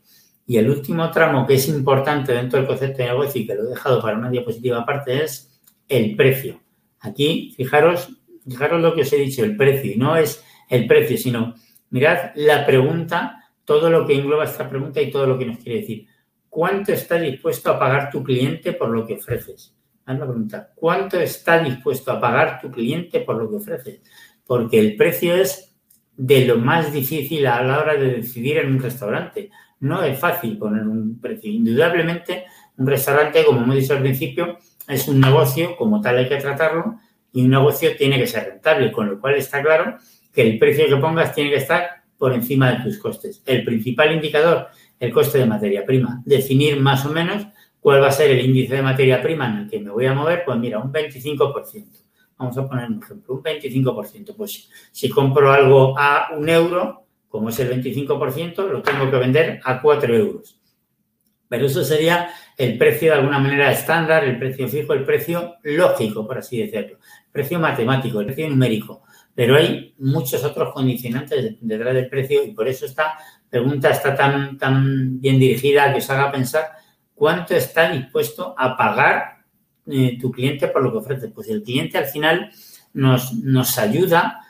[SPEAKER 3] Y el último tramo que es importante dentro del concepto de negocio y que lo he dejado para una diapositiva aparte es el precio. Aquí, fijaros, fijaros lo que os he dicho, el precio. Y no es el precio, sino mirad la pregunta, todo lo que engloba esta pregunta y todo lo que nos quiere decir. ¿Cuánto está dispuesto a pagar tu cliente por lo que ofreces? la pregunta, ¿cuánto está dispuesto a pagar tu cliente por lo que ofrece? Porque el precio es de lo más difícil a la hora de decidir en un restaurante. No es fácil poner un precio. Indudablemente, un restaurante, como hemos dicho al principio, es un negocio, como tal hay que tratarlo, y un negocio tiene que ser rentable, con lo cual está claro que el precio que pongas tiene que estar por encima de tus costes. El principal indicador, el coste de materia prima. Definir más o menos ¿Cuál va a ser el índice de materia prima en el que me voy a mover? Pues mira, un 25%. Vamos a poner un ejemplo, un 25%. Pues si compro algo a un euro, como es el 25%, lo tengo que vender a 4 euros. Pero eso sería el precio de alguna manera estándar, el precio fijo, el precio lógico, por así decirlo. El precio matemático, el precio numérico. Pero hay muchos otros condicionantes detrás del precio y por eso esta pregunta está tan, tan bien dirigida a que os haga pensar cuánto está dispuesto a pagar eh, tu cliente por lo que ofrece. Pues el cliente al final nos, nos ayuda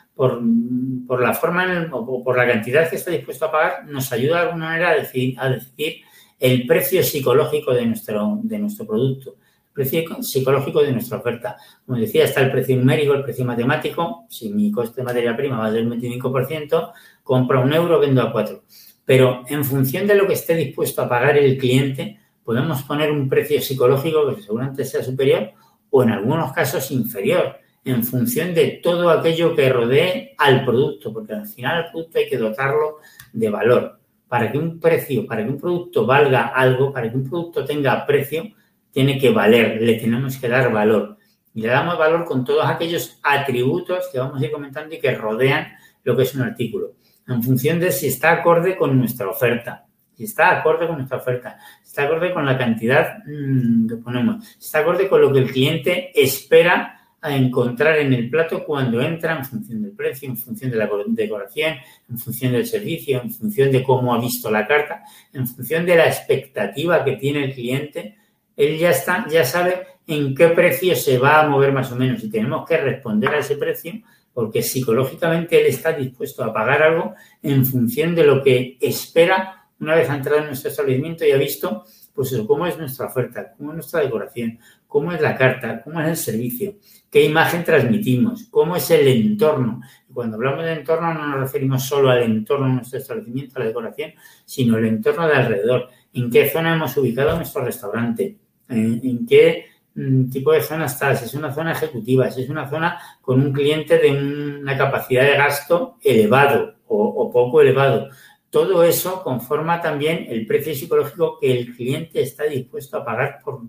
[SPEAKER 3] por, la forma o por la cantidad que está dispuesto a pagar, nos ayuda de alguna manera a decidir, a decidir el precio psicológico de nuestro, de nuestro producto, el precio psicológico de nuestra oferta. Como decía, está el precio numérico, el precio matemático. Si mi coste de materia prima va un 25%, compro un euro, vendo a cuatro. Pero en función de lo que esté dispuesto a pagar el cliente, podemos poner un precio psicológico que seguramente sea superior o en algunos casos inferior, en función de todo aquello que rodee al producto, porque al final el producto hay que dotarlo de valor. Para que un precio, para que un producto valga algo, para que un producto tenga precio, tiene que valer, le tenemos que dar valor. Y le damos valor con todos aquellos atributos que vamos a ir comentando y que rodean lo que es un artículo. en función de si está acorde con nuestra oferta, si está acorde con nuestra oferta, si está acorde con la cantidad mm, que ponemos, si está acorde con lo que el cliente espera a encontrar en el plato cuando entra en función del precio, en función de la decoración, en función del servicio, en función de cómo ha visto la carta, en función de la expectativa que tiene el cliente, él ya está, ya sabe en qué precio se va a mover más o menos. Y tenemos que responder a ese precio porque psicológicamente él está dispuesto a pagar algo en función de lo que espera una vez ha entrado en nuestro establecimiento y ha visto pues cómo es nuestra oferta, cómo es nuestra decoración, cómo es la carta, cómo es el servicio, qué imagen transmitimos, cómo es el entorno. cuando hablamos de entorno no nos referimos solo al entorno de nuestro establecimiento, a la decoración, sino el entorno de alrededor, en qué zona hemos ubicado nuestro restaurante, en, qué mm, tipo de zona está, es una zona ejecutiva, si es una zona con un cliente de una capacidad de gasto elevado o poco elevado. Todo eso conforma también el precio psicológico que el cliente está dispuesto a pagar por,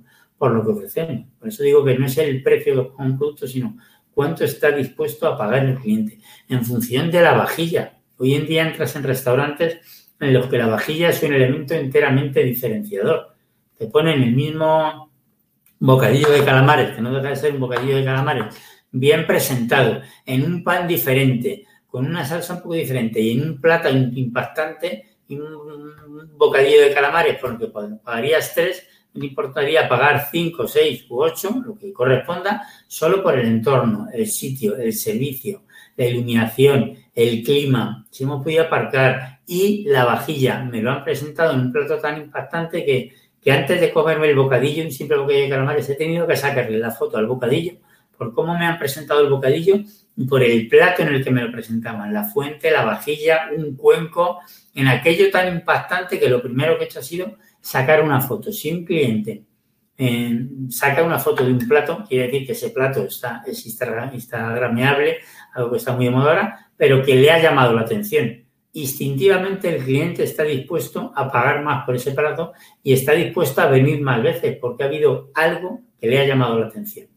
[SPEAKER 3] por lo que ofrecemos. Por eso digo que no es el precio de un producto, sino cuánto está dispuesto a pagar el cliente en función de la vajilla. Hoy en día entras en restaurantes en los que la vajilla es un elemento enteramente diferenciador. Te ponen el mismo bocadillo de calamares, que no deja de ser un bocadillo de calamares, bien presentado, en un pan diferente, con una salsa un poco diferente y en un plato impactante y un bocadillo de calamares, porque pagarías tres, no importaría pagar cinco, seis u ocho, lo que corresponda, solo por el entorno, el sitio, el servicio, la iluminación, el clima, si hemos podido aparcar y la vajilla. Me lo han presentado en un plato tan impactante que, que antes de comerme el bocadillo, un simple bocadillo de calamares, he tenido que sacarle la foto al bocadillo por cómo me han presentado el bocadillo y por el plato en el que me lo presentaban, la fuente, la vajilla, un cuenco, en aquello tan impactante que lo primero que he hecho ha sido sacar una foto. Si un cliente eh, saca una foto de un plato, quiere decir que ese plato está, es instagrameable, algo que está muy de moda ahora, pero que le ha llamado la atención. Instintivamente el cliente está dispuesto a pagar más por ese plato y está dispuesto a venir más veces porque ha habido algo que le ha llamado la atención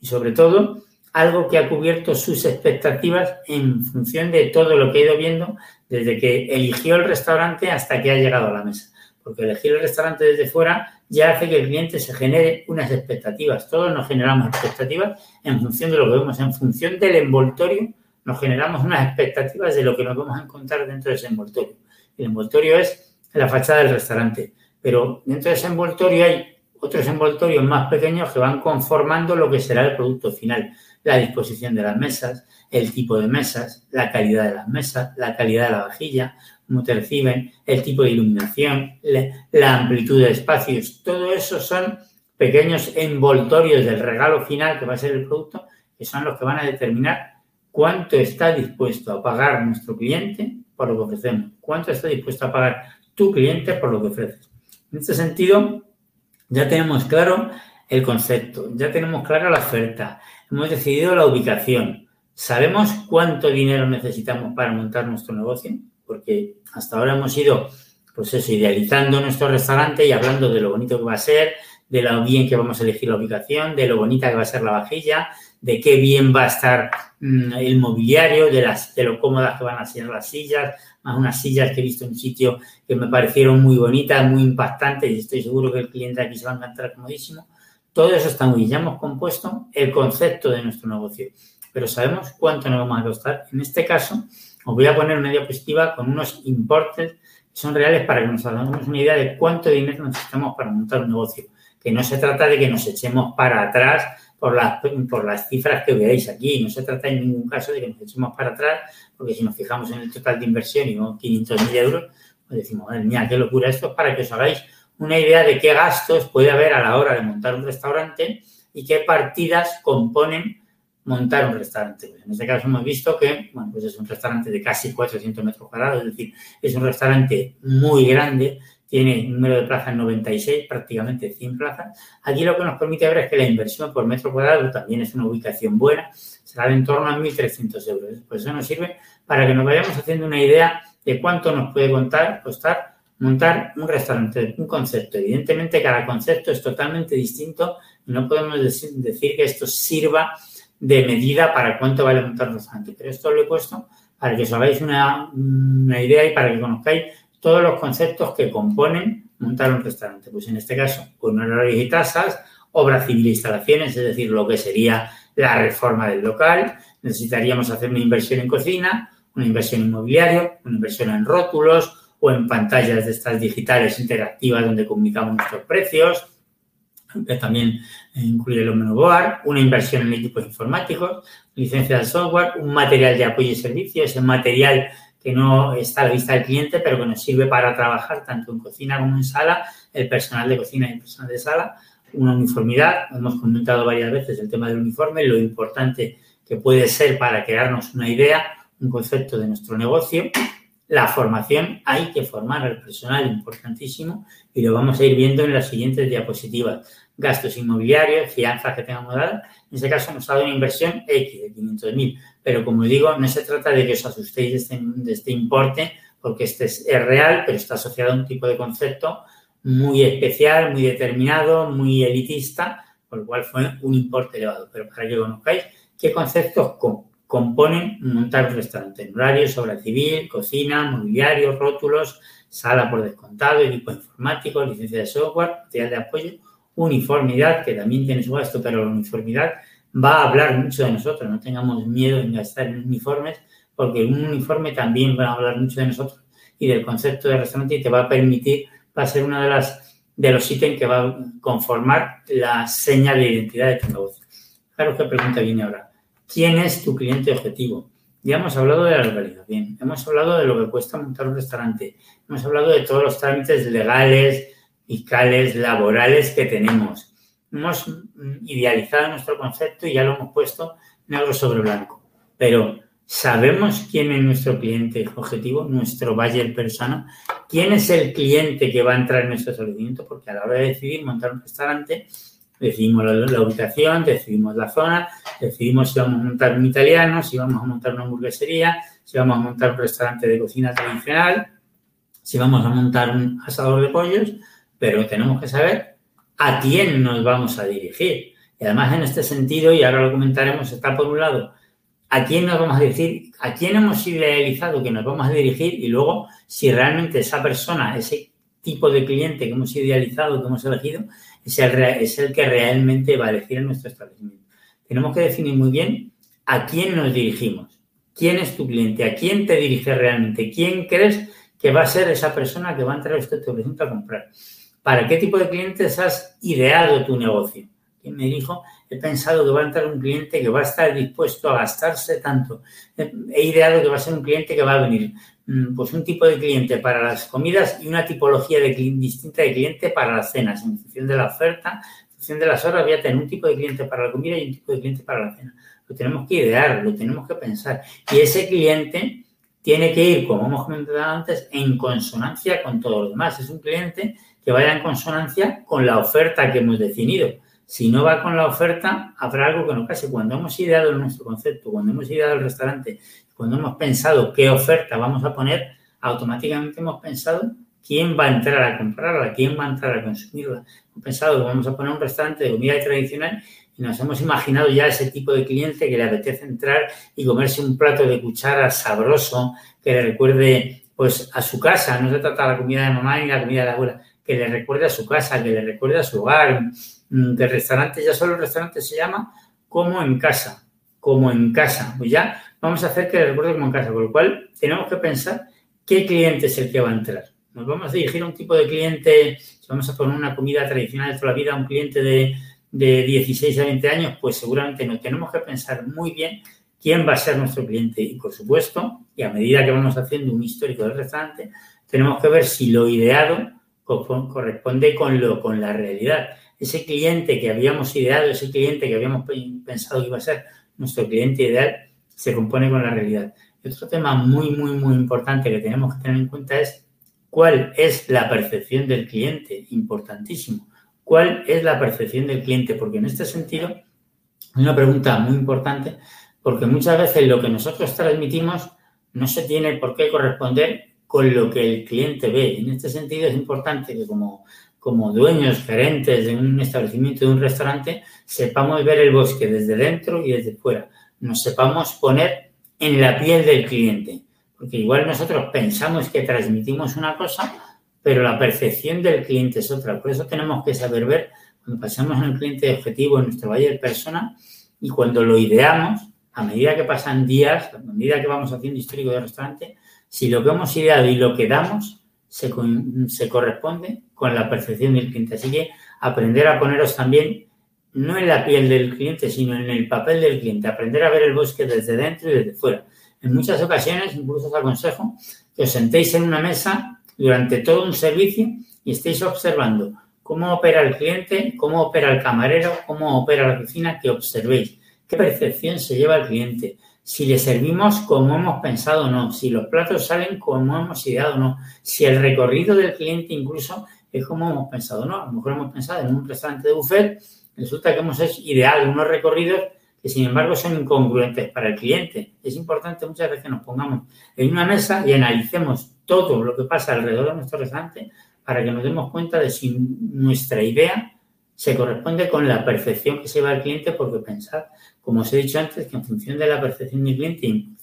[SPEAKER 3] y sobre todo algo que ha cubierto sus expectativas en función de todo lo que ha ido viendo desde que eligió el restaurante hasta que ha llegado a la mesa. Porque elegir el restaurante desde fuera ya hace que el cliente se genere unas expectativas. Todos nos generamos expectativas en función de lo que vemos, en función del envoltorio nos generamos unas expectativas de lo que nos vamos a encontrar dentro de ese envoltorio. El envoltorio es la fachada del restaurante, pero dentro de ese envoltorio hay otros envoltorios más pequeños que van conformando lo que será el producto final. La disposición de las mesas, el tipo de mesas, la calidad de las mesas, la calidad de la vajilla, cómo te reciben, el tipo de iluminación, la amplitud de espacios. Todo eso son pequeños envoltorios del regalo final que va a ser el producto, que son los que van a determinar cuánto está dispuesto a pagar nuestro cliente por lo que ofrecemos, cuánto está dispuesto a pagar tu cliente por lo que ofreces. En este sentido, ya tenemos claro el concepto, ya tenemos clara la oferta, hemos decidido la ubicación, sabemos cuánto dinero necesitamos para montar nuestro negocio, porque hasta ahora hemos ido, pues eso, idealizando nuestro restaurante y hablando de lo bonito que va a ser, de lo bien que vamos a elegir la ubicación, de lo bonita que va a ser la vajilla, de qué bien va a estar mm, el mobiliario, de, lo cómodas que van a ser las sillas, más unas sillas que he visto en un sitio que me parecieron muy bonitas, muy impactantes y estoy seguro que el cliente aquí se va a encantar comodísimo. Todo eso está muy bien. Ya hemos compuesto el concepto de nuestro negocio, pero sabemos cuánto nos vamos a costar. En este caso, os voy a poner una diapositiva con unos importes que son reales para que nos hagamos una idea de cuánto dinero necesitamos para montar un negocio. Que no se trata de que nos echemos para atrás por las, por las cifras que veáis aquí. No se trata en ningún caso de que nos echemos para atrás, porque si nos fijamos en el total de inversión y no 500.000 euros, pues decimos, madre mía, qué locura esto, es para que os hagáis una idea de qué gastos puede haber a la hora de montar un restaurante y qué partidas componen montar un restaurante. En este caso hemos visto que bueno, pues es un restaurante de casi 400 metros cuadrados, es decir, es un restaurante muy grande tiene un número de plazas 96, prácticamente 100 plazas. Aquí lo que nos permite ver es que la inversión por metro cuadrado también es una ubicación buena, será de en torno a 1.300 euros. Pues eso nos sirve para que nos vayamos haciendo una idea de cuánto nos puede costar montar un restaurante, un concepto. Evidentemente, cada concepto es totalmente distinto no podemos decir que esto sirva de medida para cuánto vale un restaurante. Pero esto lo he puesto para que os hagáis una, una idea y para que conozcáis todos los conceptos que componen montar un restaurante. Pues en este caso, con horarios y tasas, obra civil e instalaciones, es decir, lo que sería la reforma del local. Necesitaríamos hacer una inversión en cocina, una inversión inmobiliaria, una inversión en rótulos o en pantallas de estas digitales interactivas donde comunicamos nuestros precios, también incluye el board, una inversión en equipos informáticos, licencia de software, un material de apoyo y servicio, ese material que no está a la vista del cliente, pero que nos sirve para trabajar tanto en cocina como en sala, el personal de cocina y el personal de sala, una uniformidad, hemos comentado varias veces el tema del uniforme, lo importante que puede ser para crearnos una idea, un concepto de nuestro negocio. La formación, hay que formar al personal, importantísimo, y lo vamos a ir viendo en las siguientes diapositivas. Gastos inmobiliarios, fianzas que tengamos dar. En este caso ha dado una inversión X de 500.000, pero como digo, no se trata de que os asustéis de este, este importe, porque este es, es real, pero está asociado a un tipo de concepto muy especial, muy determinado, muy elitista, por lo cual fue un importe elevado. Pero para que conozcáis qué conceptos componen montar un restaurante en horarios, obra civil, cocina, mobiliario, rótulos, sala por descontado, equipo informático, licencia de software, material de apoyo, uniformidad, que también tiene su gasto, pero la uniformidad va a hablar mucho de nosotros, no tengamos miedo en gastar en uniformes, porque un uniforme también va a hablar mucho de nosotros y del concepto de restaurante y te va a permitir va a ser uno de, las, de los ítems que va a conformar la señal de identidad de tu negocio. Claro, ¿qué pregunta viene ahora? ¿Quién es tu cliente objetivo? Ya hemos hablado de la localización, hemos hablado de lo que cuesta montar un restaurante, hemos hablado de todos los trámites legales, fiscales, laborales que tenemos. Hemos idealizado nuestro concepto y ya lo hemos puesto negro sobre blanco. Pero ¿Sabemos quién es nuestro cliente objetivo, nuestro buyer persona? ¿Quién es el cliente que va a entrar en nuestro establecimiento? Porque a la hora de decidir montar un restaurante, decidimos la, ubicación, decidimos la zona, decidimos si vamos a montar un italiano, si vamos a montar una hamburguesería, si vamos a montar un restaurante de cocina tradicional, si vamos a montar un asador de pollos, pero tenemos que saber a quién nos vamos a dirigir. Y además en este sentido, y ahora lo comentaremos, está por un lado a quién nos vamos a decir, a quién hemos idealizado que nos vamos a dirigir y luego si realmente esa persona, ese tipo de cliente que hemos idealizado, que hemos elegido, es el, es el que realmente va a elegir en nuestro establecimiento. Tenemos que definir muy bien a quién nos dirigimos, quién es tu cliente, a quién te diriges realmente, quién crees que va a ser esa persona que va a entrar a este establecimiento a comprar. ¿Para qué tipo de clientes has ideado tu negocio? ¿Quién me dijo he pensado que va a entrar un cliente que va a estar dispuesto a gastarse tanto. He ideado que va a ser un cliente que va a venir, pues un tipo de cliente para las comidas y una tipología de, distinta de cliente para las cenas, en función de la oferta, en función de las horas, voy a tener un tipo de cliente para la comida y un tipo de cliente para la cena. Lo tenemos que idear, lo tenemos que pensar. Y ese cliente tiene que ir, como hemos comentado antes, en consonancia con todos los demás. Es un cliente que vaya en consonancia con la oferta que hemos definido si no va con la oferta, habrá algo que no case. Cuando hemos ideado nuestro concepto, cuando hemos ideado el restaurante, cuando hemos pensado qué oferta vamos a poner, automáticamente hemos pensado quién va a entrar a comprarla, quién va a entrar a consumirla. Hemos pensado que vamos a poner un restaurante de comida tradicional y nos hemos imaginado ya ese tipo de cliente que le apetece entrar y comerse un plato de cuchara sabroso que le recuerde pues a su casa, no se trata de la comida de mamá ni la comida de la abuela, que le recuerde a su casa, que le recuerde a su hogar, Mm, de restaurante, ya solo el restaurante se llama como en casa, como en casa. Pues ya vamos a hacer que le recuerde como en casa, con lo cual tenemos que pensar qué cliente es el que va a entrar. Nos vamos a dirigir a un tipo de cliente, si vamos a poner una comida tradicional de toda la vida, a un cliente de, de 16 a 20 años, pues seguramente no. Tenemos que pensar muy bien quién va a ser nuestro cliente y, por supuesto, y a medida que vamos haciendo un histórico del restaurante, tenemos que ver si lo ideado corresponde con, lo, con la realidad ese cliente que habíamos ideado, ese cliente que habíamos pensado que iba a ser nuestro cliente ideal, se compone con la realidad. Y otro tema muy, muy, muy importante que tenemos que tener en cuenta es cuál es la percepción del cliente, importantísimo. ¿Cuál es la percepción del cliente? Porque en este sentido, una pregunta muy importante, porque muchas veces lo que nosotros transmitimos no se tiene por qué corresponder con lo que el cliente ve. En este sentido es importante que como como dueños, gerentes de un establecimiento, de un restaurante, sepamos ver el bosque desde dentro y desde fuera. Nos sepamos poner en la piel del cliente. Porque igual nosotros pensamos que transmitimos una cosa, pero la percepción del cliente es otra. Por eso tenemos que saber ver cuando pasamos en el cliente objetivo, en nuestro de persona, y cuando lo ideamos, a medida que pasan días, a medida que vamos haciendo histórico del restaurante, si lo que hemos ideado y lo que damos se, se corresponde con la percepción del cliente. Así que aprender a poneros también no en la piel del cliente, sino en el papel del cliente, aprender a ver el bosque desde dentro y desde fuera. En muchas ocasiones, incluso os aconsejo que os sentéis en una mesa durante todo un servicio y estéis observando cómo opera el cliente, cómo opera el camarero, cómo opera la cocina, que observéis qué percepción se lleva el cliente, si le servimos como hemos pensado o no, si los platos salen como hemos ideado o no, si el recorrido del cliente incluso es como hemos pensado o no. A lo mejor hemos pensado en un restaurante de buffet, resulta que hemos hecho ideal unos recorridos que sin embargo son incongruentes para el cliente. Es importante muchas veces que nos pongamos en una mesa y analicemos todo lo que pasa alrededor de nuestro restaurante para que nos demos cuenta de si nuestra idea se corresponde con la percepción que se va al cliente, porque pensar, como os he dicho antes, que en función de la percepción del cliente y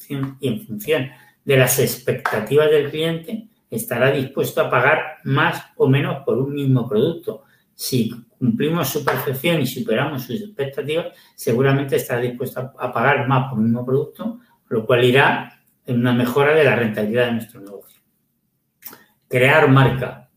[SPEAKER 3] en función de las expectativas del cliente, estará dispuesto a pagar más o menos por un mismo producto. Si cumplimos su percepción y superamos sus expectativas, seguramente estará dispuesto a pagar más por un mismo producto, lo cual irá en una mejora de la rentabilidad de nuestro negocio. Crear marca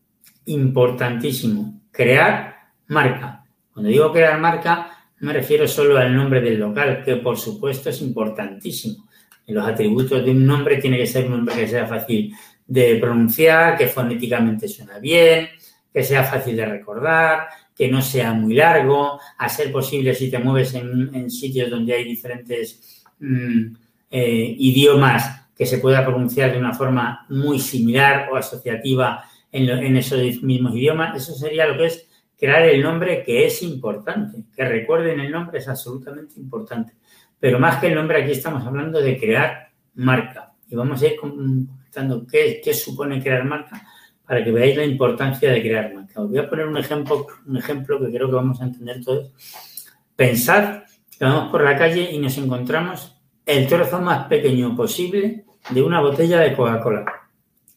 [SPEAKER 3] importantísimo, crear marca. Cuando digo crear marca, me refiero solo al nombre del local, que por supuesto es importantísimo. Los atributos de un nombre tiene que ser un nombre que sea fácil de pronunciar, que fonéticamente suena bien, que sea fácil de recordar, que no sea muy largo, a ser posible si te mueves en, sitios donde hay diferentes mm, eh, idiomas que se pueda pronunciar de una forma muy similar o asociativa en, esos mismos idiomas. Eso sería lo que es crear el nombre que es importante. Que recuerden el nombre es absolutamente importante. Pero más que el nombre, aquí estamos hablando de crear marca. Y vamos a ir comentando qué, qué supone crear marca para que veáis la importancia de crear marca. Os voy a poner un ejemplo, un ejemplo que creo que vamos a entender todos. Pensad que vamos por la calle y nos encontramos el trozo más pequeño posible de una botella de Coca-Cola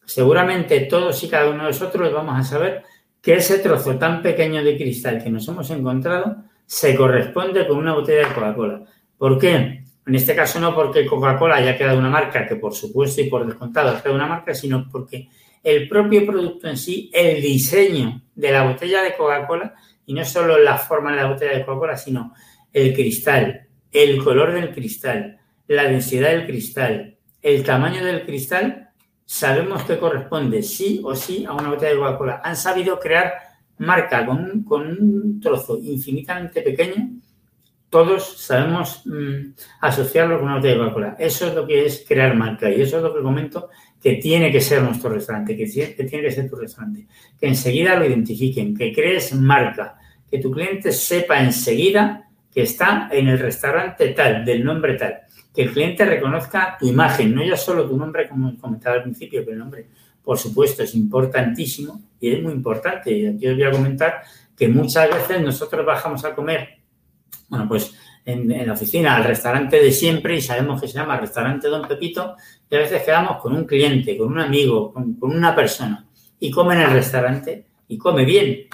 [SPEAKER 3] seguramente todos y cada uno de nosotros vamos a saber que ese trozo tan pequeño de cristal que nos hemos encontrado se corresponde con una botella de Coca-Cola. ¿Por qué? En este caso no porque Coca-Cola haya quedado una marca, que por supuesto y por descontado ha quedado una marca, sino porque el propio producto en sí, el diseño de la botella de Coca-Cola, y no solo la forma de la botella de Coca-Cola, sino el cristal, el color del cristal, la densidad del cristal, el tamaño del cristal, sabemos que corresponde sí o sí a una botella de Coca-Cola. Han sabido crear marca con un, con un trozo infinitamente pequeño. Todos sabemos mm, asociarlo con una botella de Coca-Cola. Eso es lo que es crear marca y eso es lo que comento que tiene que ser nuestro restaurante, que, tiene que ser tu restaurante. Que enseguida lo identifiquen, que crees marca, que tu cliente sepa enseguida que está en el restaurante tal, del nombre tal que el cliente reconozca tu imagen, no ya solo tu nombre, como comentaba al principio, que el nombre, por supuesto, es importantísimo y es muy importante. Y aquí os voy a comentar que muchas veces nosotros bajamos a comer, bueno, pues en, la oficina, al restaurante de siempre y sabemos que se llama Restaurante Don Pepito y a veces quedamos con un cliente, con un amigo, con, una persona y come en el restaurante y come bien,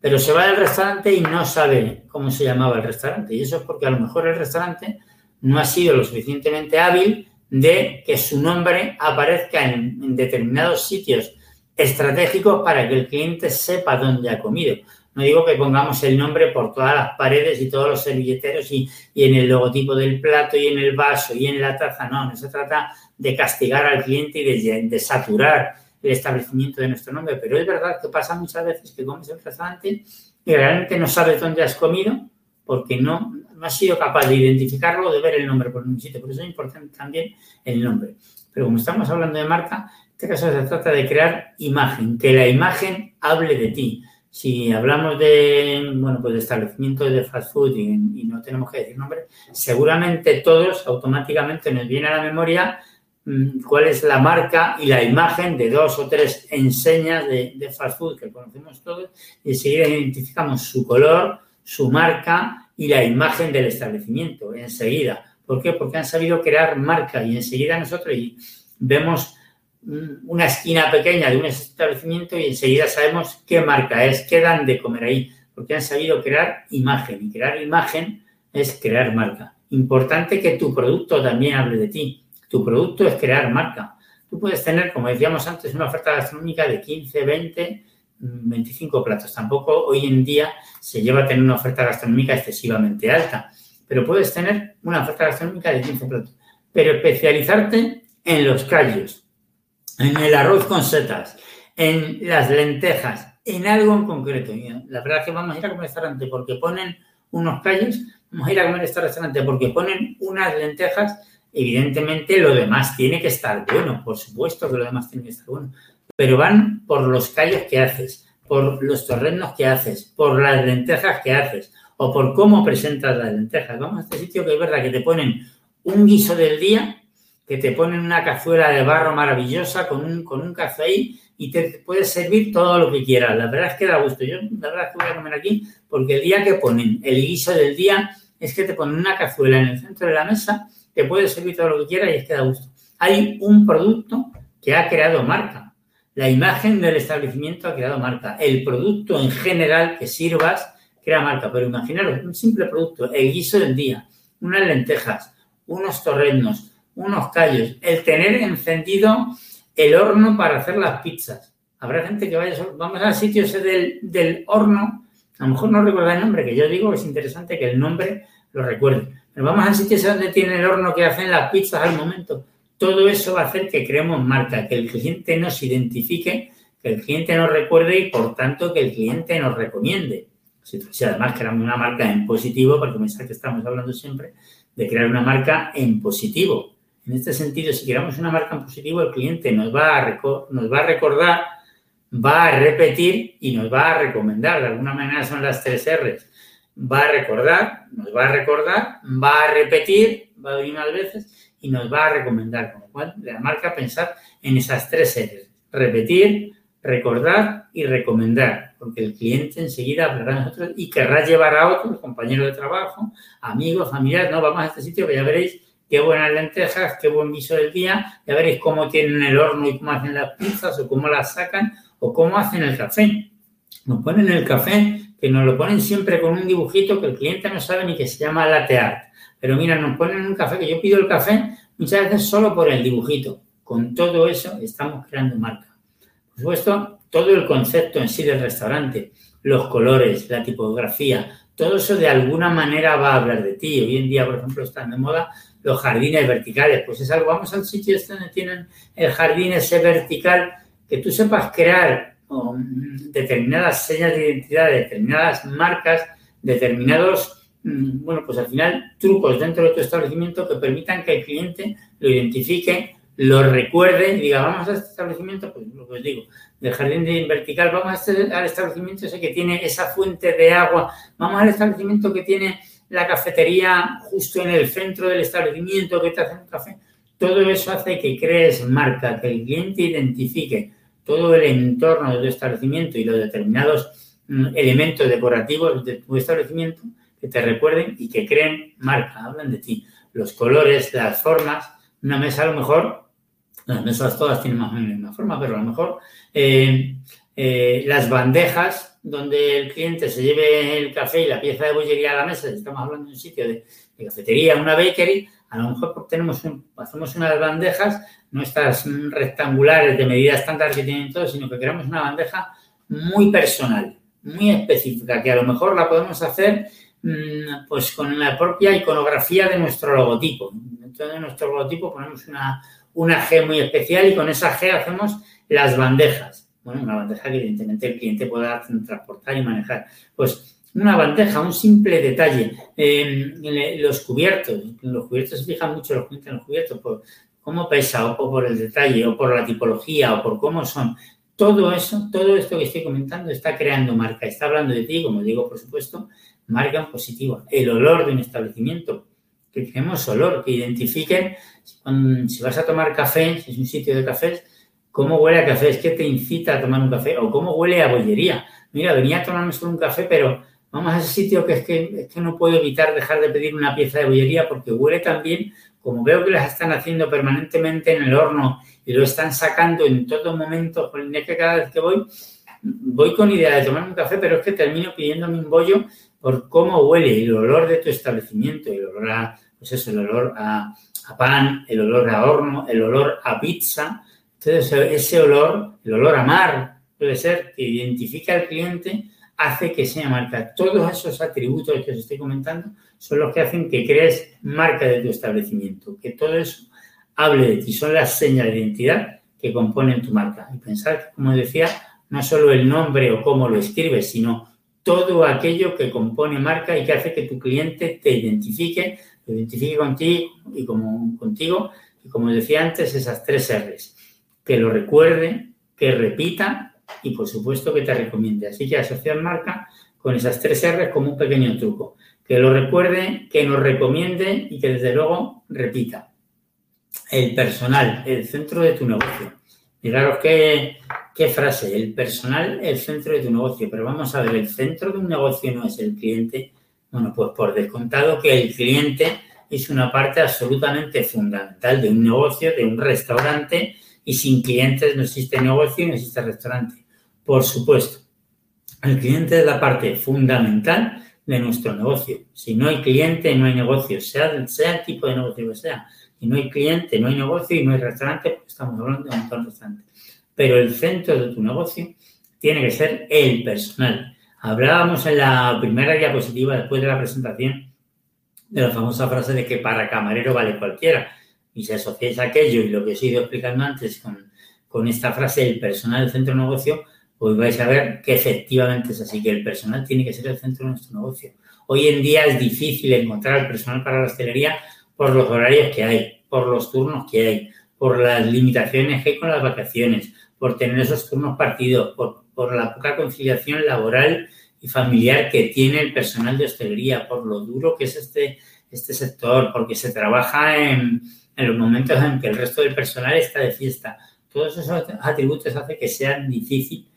[SPEAKER 3] pero se va del restaurante y no sabe cómo se llamaba el restaurante. Y eso es porque a lo mejor el restaurante no ha sido lo suficientemente hábil de que su nombre aparezca en, determinados sitios estratégicos para que el cliente sepa dónde ha comido. No digo que pongamos el nombre por todas las paredes y todos los servilleteros y, en el logotipo del plato y en el vaso y en la taza. No, no se trata de castigar al cliente y de, saturar el establecimiento de nuestro nombre. Pero es verdad que pasa muchas veces que comes en restaurante y realmente no sabes dónde has comido porque no, no ha sido capaz de identificarlo, de ver el nombre por un sitio. Por eso es importante también el nombre. Pero como estamos hablando de marca, en este caso se trata de crear imagen, que la imagen hable de ti. Si hablamos de, bueno, pues de establecimiento de fast food y, no tenemos que decir nombre, seguramente todos automáticamente nos viene a la memoria mm, cuál es la marca y la imagen de dos o tres enseñas de, de fast food que conocemos todos y enseguida identificamos su color, su marca y la imagen del establecimiento enseguida, ¿Por qué? Porque han sabido crear marca y enseguida nosotros vemos una esquina pequeña de un establecimiento y enseguida sabemos qué marca es, qué dan de comer ahí, porque han sabido crear imagen y crear imagen es crear marca. Importante que tu producto también hable de ti. Tu producto es crear marca. Tú puedes tener, como decíamos antes, una oferta gastronómica de 15, 20, 25 platos. Tampoco hoy en día se lleva a tener una oferta gastronómica excesivamente alta, pero puedes tener una oferta gastronómica de 15 platos. Pero especializarte en los callos, en el arroz con setas, en las lentejas, en algo en concreto. La verdad es que vamos a ir a comer restaurante porque ponen unos callos, vamos a ir a comer este restaurante porque ponen unas lentejas. Evidentemente lo demás tiene que estar bueno, por supuesto que lo demás tiene que estar bueno, pero van por los callos que haces, por los torrenos que haces, por las lentejas que haces o por cómo presentas las lentejas. Vamos a este sitio que es verdad que te ponen un guiso del día que te ponen una cazuela de barro maravillosa con un, con un café y te puedes servir todo lo que quieras. La verdad es que da gusto. Yo la verdad que voy a comer aquí porque el día que ponen el guiso del día es que te ponen una cazuela en el centro de la mesa, te puedes servir todo lo que quieras y es que da gusto. Hay un producto que ha creado marca. La imagen del establecimiento ha creado marca. El producto en general que sirvas crea marca. Pero imaginaros, un simple producto, el guiso del día, unas lentejas, unos torrenos, unos callos, el tener encendido el horno para hacer las pizzas. Habrá gente que vaya, vamos al sitio ese del, horno, a lo mejor no recuerda el nombre, que yo digo que es interesante que el nombre lo recuerde. Pero vamos al sitio ese donde tiene el horno que hacen las pizzas al momento. Todo eso va a hacer que creemos marca, que el cliente nos identifique, que el cliente nos recuerde y por tanto que el cliente nos recomiende. Si, además creamos una marca en positivo, porque pensar que estamos hablando siempre de crear una marca en positivo. En este sentido, si creamos una marca en positivo, el cliente nos va, a nos va a recordar, va a repetir y nos va a recomendar. De alguna manera son las tres R's. Va a recordar, nos va a recordar, va a repetir, va a venir más veces y nos va a recomendar. Con lo cual, la marca pensar en esas tres R's. Repetir, recordar y recomendar, porque el cliente enseguida hablará de nosotros y querrá llevar a otros compañeros de trabajo, amigos, familiares, no, vamos a este sitio que ya veréis qué buenas lentejas, qué buen viso del día, ya veréis cómo tienen el horno y cómo hacen las pizzas o cómo las sacan o cómo hacen el café. Nos ponen el café, que nos lo ponen siempre con un dibujito que el cliente no sabe ni que se llama latte art. Pero mira, nos ponen un café, que yo pido el café muchas veces solo por el dibujito. Con todo eso estamos creando marca. Por supuesto, todo el concepto en sí del restaurante, los colores, la tipografía, todo eso de alguna manera va a hablar de ti. Hoy en día, por ejemplo, están de moda los jardines verticales. Pues es algo, vamos al sitio este donde tienen el jardín ese vertical, que tú sepas crear determinadas señas de identidad, determinadas marcas, determinados, mm, bueno, pues al final trucos dentro de tu establecimiento que permitan que el cliente lo identifique, lo recuerde y diga, vamos a este establecimiento, pues lo que os digo, del jardín de vertical, vamos a este, al establecimiento ese que tiene esa fuente de agua, vamos al establecimiento que tiene la cafetería justo en el centro del establecimiento que te hacen un café. Todo eso hace que crees marca, que el cliente identifique todo el entorno de tu establecimiento y los determinados mm, elementos decorativos de tu establecimiento que te recuerden y que creen marca, hablan de ti. Los colores, las formas, una mesa a lo mejor, las mesas todas tienen más o menos la misma forma, pero a lo mejor eh, eh, las bandejas donde el cliente se lleve el café y la pieza de bollería a la mesa, estamos hablando de un sitio de, cafetería, una bakery, a lo mejor tenemos hacemos unas bandejas, no estas rectangulares de medida estándar que tienen todos, sino que queremos una bandeja muy personal, muy específica, que a lo mejor la podemos hacer mm, pues con la propia iconografía de nuestro logotipo. Dentro de nuestro logotipo ponemos una, una G muy especial y con esa G hacemos las bandejas bueno, una bandeja que evidentemente el cliente pueda transportar y manejar. Pues una bandeja, un simple detalle. los cubiertos, los cubiertos se fijan mucho los clientes en los cubiertos por cómo pesa o por el detalle o por la tipología o por cómo son. Todo eso, todo esto que estoy comentando está creando marca, está hablando de ti, como digo, por supuesto, marca en positivo. El olor de un establecimiento, que tenemos olor, que identifiquen si vas a tomar café, si es un sitio de cafés, cómo huele a café, es que te incita a tomar un café, o cómo huele a bollería. Mira, venía a tomarme solo un café, pero vamos a ese sitio que es que, es que no puedo evitar dejar de pedir una pieza de bollería porque huele tan bien, como veo que las están haciendo permanentemente en el horno y lo están sacando en todo momento, es que cada vez que voy, voy con idea de tomar un café, pero es que termino pidiéndome un bollo por cómo huele el olor de tu establecimiento, el olor a, pues eso, el olor a, a pan, el olor a horno, el olor a pizza. Entonces, ese olor, el olor a mar, puede ser que identifica al cliente, hace que sea marca. Todos esos atributos que os estoy comentando son los que hacen que crees marca de tu establecimiento, que todo eso hable de ti, son las señas de identidad que componen tu marca. Y pensar, como decía, no solo el nombre o cómo lo escribes, sino todo aquello que compone marca y que hace que tu cliente te identifique, te identifique contigo y como contigo, y como decía antes, esas tres R's, que lo recuerde, que repita y por supuesto que te recomiende. Así que asociar marca con esas tres R's como un pequeño truco, que lo recuerde, que nos recomiende y que desde luego repita. El personal, el centro de tu negocio. Miraros qué, qué frase, el personal, el centro de tu negocio. Pero vamos a ver, el centro de un negocio no es el cliente. Bueno, pues por descontado que el cliente es una parte absolutamente fundamental de un negocio, de un restaurante, y sin clientes no existe negocio, no existe restaurante. Por supuesto, el cliente es la parte fundamental de nuestro negocio. Si no hay cliente, no hay negocio, sea, sea el tipo de negocio que sea. Y no hay cliente, no hay negocio y no hay restaurante, estamos hablando de un restaurante. Pero el centro de tu negocio tiene que ser el personal. Hablábamos en la primera diapositiva, después de la presentación, de la famosa frase de que para camarero vale cualquiera. Y si asociáis aquello y lo que os he ido explicando antes con, con esta frase, el personal del centro de negocio, pues vais a ver que efectivamente es así, que el personal tiene que ser el centro de nuestro negocio. Hoy en día es difícil encontrar personal para la hostelería por los horarios que hay, por los turnos que hay, por las limitaciones que hay con las vacaciones, por tener esos turnos partidos, por, la poca conciliación laboral y familiar que tiene el personal de hostelería, por lo duro que es este, este sector, porque se trabaja en, en los momentos en que el resto del personal está de fiesta. Todos esos atributos hacen que sea difícil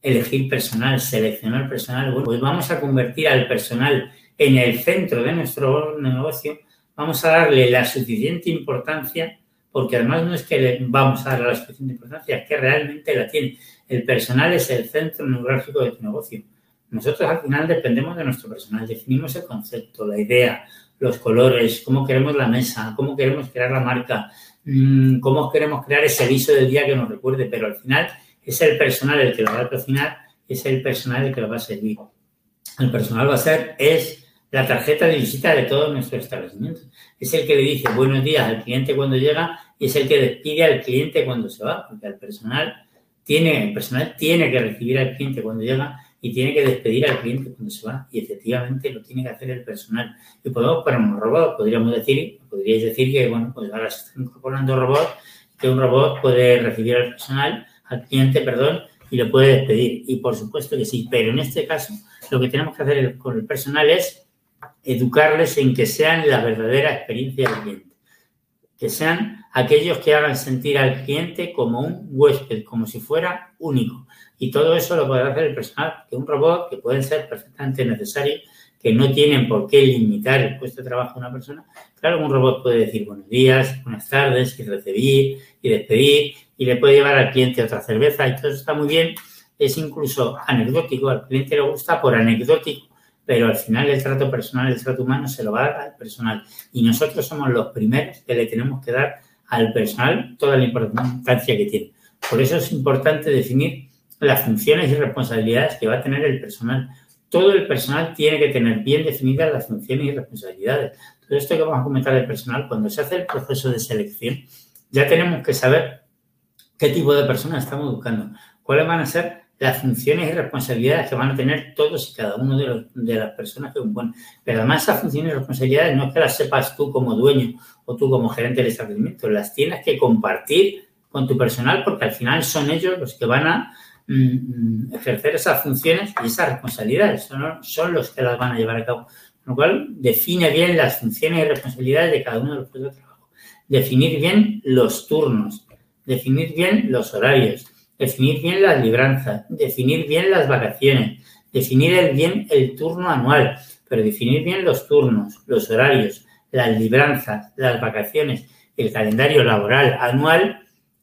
[SPEAKER 3] elegir personal, seleccionar personal. Bueno, pues vamos a convertir al personal en el centro de nuestro negocio vamos a darle la suficiente importancia, porque además no es que le vamos a darle la suficiente importancia, es que realmente la tiene. El personal es el centro neurálgico de tu negocio. Nosotros al final dependemos de nuestro personal, definimos el concepto, la idea, los colores, cómo queremos la mesa, cómo queremos crear la marca, mm, cómo queremos crear ese aviso del día que nos recuerde, pero al final es el personal el que lo va a cocinar, es el personal el que lo va a servir. El personal va a ser, es la tarjeta de visita de todos nuestros establecimientos. Es el que le dice buenos días al cliente cuando llega y es el que despide al cliente cuando se va, porque el personal tiene, el personal tiene que recibir al cliente cuando llega y tiene que despedir al cliente cuando se va. Y efectivamente lo tiene que hacer el personal. Y podemos poner un robot, podríamos decir, podríais decir que, bueno, pues ahora se están incorporando robots, que un robot puede recibir al personal, al cliente, perdón, y lo puede despedir. Y por supuesto que sí, pero en este caso lo que tenemos que hacer con el personal es educarles en que sean la verdadera experiencia del cliente, que sean aquellos que hagan sentir al cliente como un huésped, como si fuera único. Y todo eso lo puede hacer el personal, que un robot, que pueden ser perfectamente necesarios, que no tienen por qué limitar el puesto de trabajo de una persona. Claro, un robot puede decir buenos días, buenas tardes, y recibir y despedir, y le puede llevar al cliente otra cerveza, y todo eso está muy bien. Es incluso anecdótico, al cliente le gusta por anecdótico pero al final el trato personal, el trato humano se lo va a dar al personal. Y nosotros somos los primeros que le tenemos que dar al personal toda la importancia que tiene. Por eso es importante definir las funciones y responsabilidades que va a tener el personal. Todo el personal tiene que tener bien definidas las funciones y responsabilidades. Todo esto que vamos a comentar del personal, cuando se hace el proceso de selección, ya tenemos que saber qué tipo de personas estamos buscando, cuáles van a ser las funciones y responsabilidades que van a tener todos y cada uno de, las personas que componen. Pero además esas funciones y responsabilidades no es que las sepas tú como dueño o tú como gerente del establecimiento, las tienes que compartir con tu personal porque al final son ellos los que van a mm, ejercer esas funciones y esas responsabilidades, son, son, los que las van a llevar a cabo. Con lo cual, define bien las funciones y responsabilidades de cada uno de los puestos de trabajo. Definir bien los turnos, definir bien los horarios, definir bien las libranzas, definir bien las vacaciones, definir bien el turno anual, pero definir bien los turnos, los horarios, las libranzas, las vacaciones, el calendario laboral anual,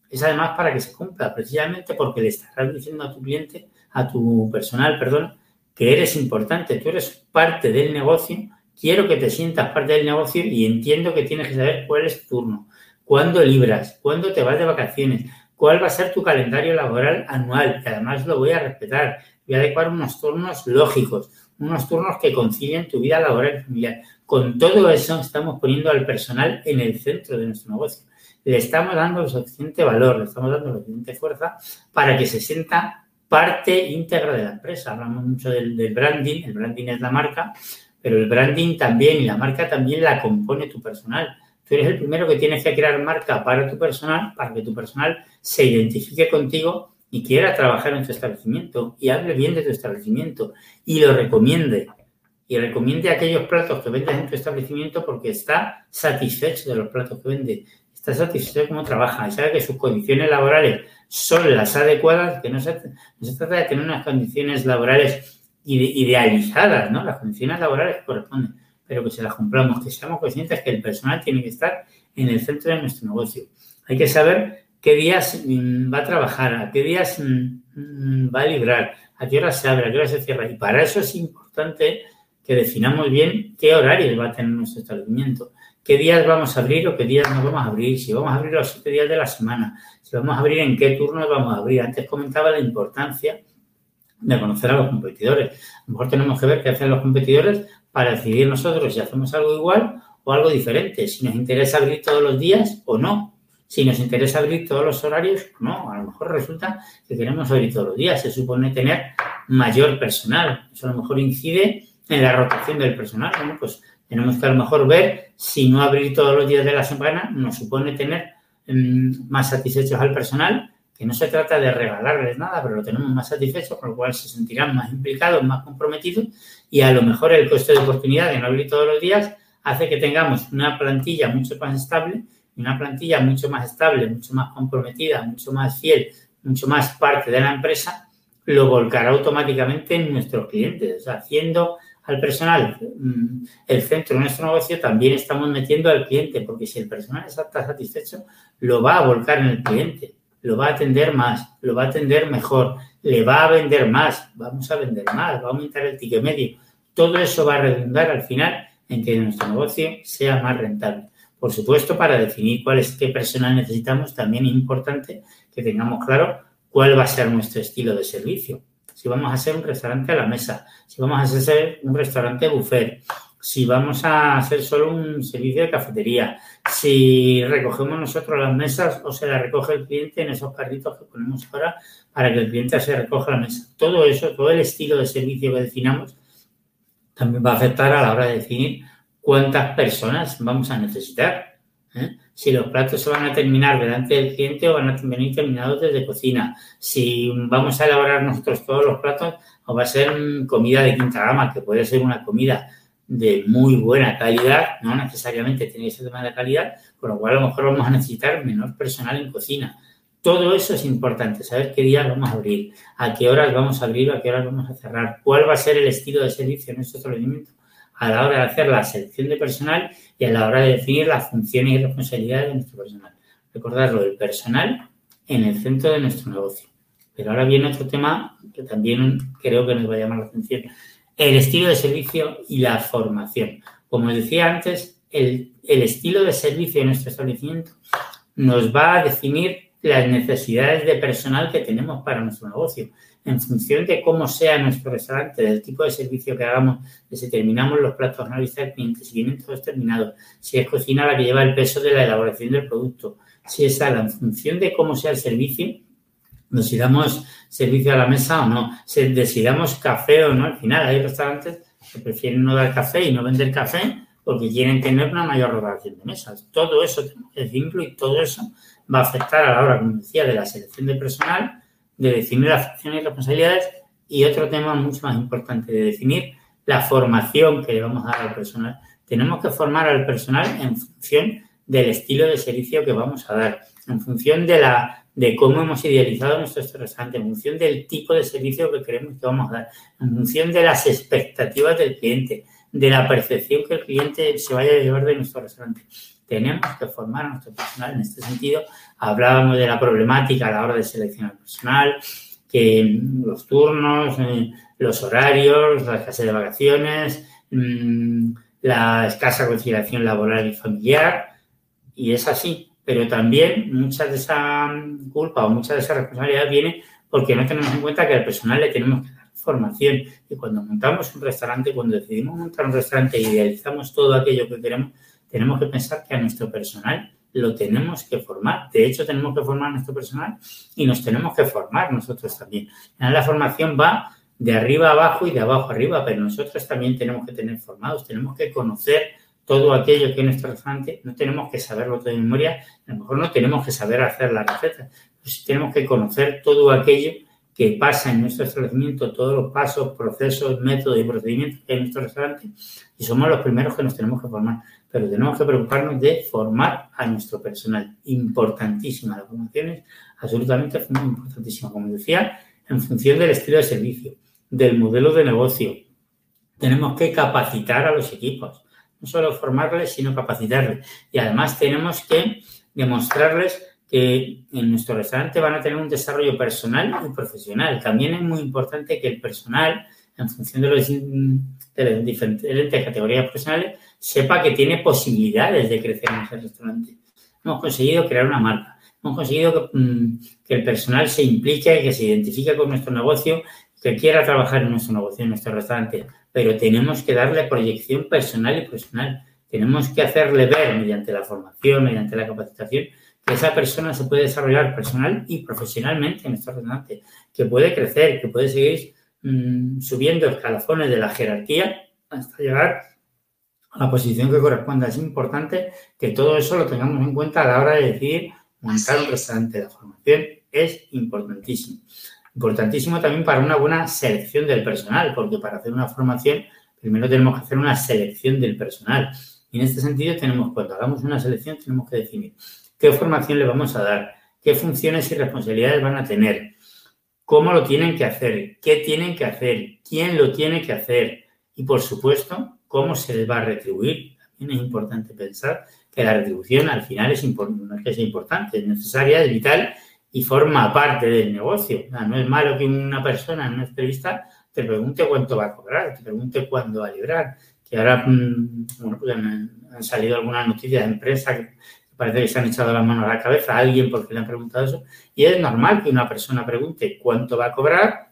[SPEAKER 3] es además para que se cumpla, precisamente porque le estarás diciendo a tu cliente, a tu personal, perdón, que eres importante, tú eres parte del negocio, quiero que te sientas parte del negocio y entiendo que tienes que saber cuál es tu turno, cuándo libras, cuándo te vas de vacaciones, cuál va a ser tu calendario laboral anual, que además lo voy a respetar, voy a adecuar unos turnos lógicos, unos turnos que concilien tu vida laboral y familiar. Con todo eso estamos poniendo al personal en el centro de nuestro negocio. Le estamos dando el suficiente valor, le estamos dando la suficiente fuerza para que se sienta parte íntegra de la empresa. Hablamos mucho del, del branding, el branding es la marca, pero el branding también y la marca también la compone tu personal. Tú eres el primero que tienes que crear marca para tu personal, para que tu personal se identifique contigo y quiera trabajar en tu establecimiento y hable bien de tu establecimiento y lo recomiende. Y recomiende aquellos platos que vendes en tu establecimiento porque está satisfecho de los platos que vende, está satisfecho de cómo trabaja y sabe que sus condiciones laborales son las adecuadas, que no se, trata de tener unas condiciones laborales idealizadas, ¿no? Las condiciones laborales corresponden pero que se las cumplamos, que seamos conscientes que el personal tiene que estar en el centro de nuestro negocio. Hay que saber qué días mm, va a trabajar, a qué días mm, mm, va a librar, a qué hora se abre, a qué hora se cierra. Y para eso es importante que definamos bien qué horarios va a tener nuestro establecimiento, qué días vamos a abrir o qué días no vamos a abrir, si vamos a abrir los siete días de la semana, si vamos a abrir en qué turnos vamos a abrir. Antes comentaba la importancia de conocer a los competidores. A lo mejor tenemos que ver qué hacen los competidores para decidir nosotros si hacemos algo igual o algo diferente, si nos interesa abrir todos los días o no, si nos interesa abrir todos los horarios o no. A lo mejor resulta que queremos abrir todos los días, se supone tener mayor personal, eso a lo mejor incide en la rotación del personal. Bueno, pues tenemos que a lo mejor ver si no abrir todos los días de la semana nos supone tener mm, más satisfechos al personal que no se trata de regalarles nada, pero lo tenemos más satisfecho, con lo cual se sentirán más implicados, más comprometidos y a lo mejor el coste de oportunidad de no abrir todos los días hace que tengamos una plantilla mucho más estable una plantilla mucho más estable, mucho más comprometida, mucho más fiel, mucho más parte de la empresa, lo volcará automáticamente en nuestros clientes. Haciendo al personal mm, el centro de nuestro negocio, también estamos metiendo al cliente, porque si el personal está satisfecho, lo va a volcar en el cliente lo va a atender más, lo va a atender mejor, le va a vender más, vamos a vender más, va a aumentar el ticket medio. Todo eso va a redundar al final en que nuestro negocio sea más rentable. Por supuesto, para definir cuál es qué personal necesitamos, también es importante que tengamos claro cuál va a ser nuestro estilo de servicio. Si vamos a ser un restaurante a la mesa, si vamos a ser un restaurante buffet, si vamos a hacer solo un servicio de cafetería, si recogemos nosotros las mesas o se las recoge el cliente en esos carritos que ponemos ahora para que el cliente se recoja la mesa. Todo eso, todo el estilo de servicio que definamos, también va a afectar a la hora de definir cuántas personas vamos a necesitar. ¿eh? Si los platos se van a terminar delante del cliente o van a venir terminados desde cocina. Si vamos a elaborar nosotros todos los platos o va a ser comida de quinta gama, que puede ser una comida de muy buena calidad, no necesariamente tiene que ser de calidad, con lo cual a lo mejor vamos a necesitar menor personal en cocina. Todo eso es importante, saber qué día vamos a abrir, a qué horas vamos a abrir, a qué horas vamos a cerrar, cuál va a ser el estilo de servicio en nuestro establecimiento a la hora de hacer la selección de personal y a la hora de definir las funciones y responsabilidades de nuestro personal. Recordarlo, el personal en el centro de nuestro negocio. Pero ahora viene otro tema que también creo que nos va a llamar la atención el estilo de servicio y la formación. Como decía antes, el, estilo de servicio de nuestro establecimiento nos va a definir las necesidades de personal que tenemos para nuestro negocio. En función de cómo sea nuestro restaurante, del tipo de servicio que hagamos, de si terminamos los platos analizados clientes, si vienen todos terminados, si es cocina la que lleva el peso de la elaboración del producto, si es sala, en función de cómo sea el servicio, nos damos servicio a la mesa o no, si decidamos café o no. Al final hay restaurantes que prefieren no dar café y no vender café porque quieren tener una mayor rotación de mesas. Todo eso es simple y todo eso va a afectar a la hora, como decía, de la selección de personal, de definir las funciones y responsabilidades y otro tema mucho más importante, de definir la formación que le vamos a dar al personal. Tenemos que formar al personal en función del estilo de servicio que vamos a dar, en función de la de cómo hemos idealizado nuestro restaurante, en función del tipo de servicio que creemos que vamos a dar, en función de las expectativas del cliente, de la percepción que el cliente se vaya a llevar de nuestro restaurante. Tenemos que formar a nuestro personal en este sentido. Hablábamos de la problemática a la hora de seleccionar personal, que los turnos, eh, los horarios, la escasez de vacaciones, mm, la escasa conciliación laboral y familiar, y es así. Pero también mucha de esa culpa o mucha de esa responsabilidad viene porque no tenemos en cuenta que al personal le tenemos que dar formación. Y cuando montamos un restaurante, cuando decidimos montar un restaurante y idealizamos todo aquello que queremos, tenemos que pensar que a nuestro personal lo tenemos que formar. De hecho, tenemos que formar nuestro personal y nos tenemos que formar nosotros también. La formación va de arriba abajo y de abajo arriba, pero nosotros también tenemos que tener formados, tenemos que conocer todo aquello que es nuestro restaurante, no tenemos que saberlo todo de memoria, a lo mejor no tenemos que saber hacer la receta, tenemos que conocer todo aquello que pasa en nuestro establecimiento, todos los pasos, procesos, métodos y procedimientos que hay en nuestro restaurante y somos los primeros que nos tenemos que formar, pero tenemos que preocuparnos de formar a nuestro personal. Importantísima, la formación es absolutamente importantísima, como decía, en función del estilo de servicio del modelo de negocio. Tenemos que capacitar a los equipos, no solo formarles, sino capacitarles. Y además tenemos que demostrarles que en nuestro restaurante van a tener un desarrollo personal y profesional. También es muy importante que el personal, en función de, de las diferentes categorías profesionales, sepa que tiene posibilidades de crecer en ese restaurante. Hemos conseguido crear una marca. Hemos conseguido que, mm, el personal se implique, que se identifique con nuestro negocio que quiera trabajar en nuestro negocio, en nuestro restaurante, pero tenemos que darle proyección personal y profesional. Tenemos que hacerle ver mediante la formación, mediante la capacitación, que esa persona se puede desarrollar personal y profesionalmente en nuestro restaurante, que puede crecer, que puede seguir mm, subiendo escalafones de la jerarquía hasta llegar a la posición que corresponda. Es importante que todo eso lo tengamos en cuenta a la hora de decidir montar un restaurante. La formación es importantísima. Importantísimo también para una buena selección del personal, porque para hacer una formación primero tenemos que hacer una selección del personal. Y en este sentido tenemos, cuando hagamos una selección, tenemos que definir qué formación le vamos a dar, qué funciones y responsabilidades van a tener, cómo lo tienen que hacer, qué tienen que hacer, quién lo tiene que hacer y, por supuesto, cómo se les va a retribuir. También es importante pensar que la retribución al final es, es importante, es necesaria, es vital y forma parte del negocio. no es malo que una persona en una entrevista te pregunte cuánto va a cobrar, te pregunte cuándo va a librar. Que ahora, mm, pues han, salido algunas noticias de empresas que parece que se han echado la mano a la cabeza a alguien porque le han preguntado eso. Y es normal que una persona pregunte cuánto va a cobrar,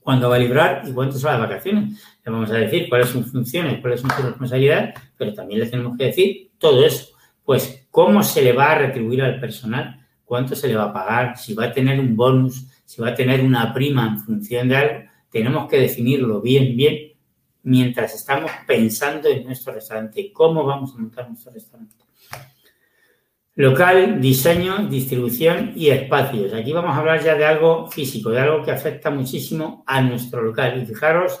[SPEAKER 3] cuándo va a librar y cuánto son las vacaciones. Le vamos a decir cuáles son funciones, cuáles son sus responsabilidades, pero también le tenemos que decir todo eso. Pues, cómo se le va a retribuir al personal cuánto se le va a pagar, si va a tener un bonus, si va a tener una prima en función de algo, tenemos que definirlo bien, bien, mientras estamos pensando en nuestro restaurante, cómo vamos a montar nuestro restaurante. Local, diseño, distribución y espacios. Aquí vamos a hablar ya de algo físico, de algo que afecta muchísimo a nuestro local. Y fijaros,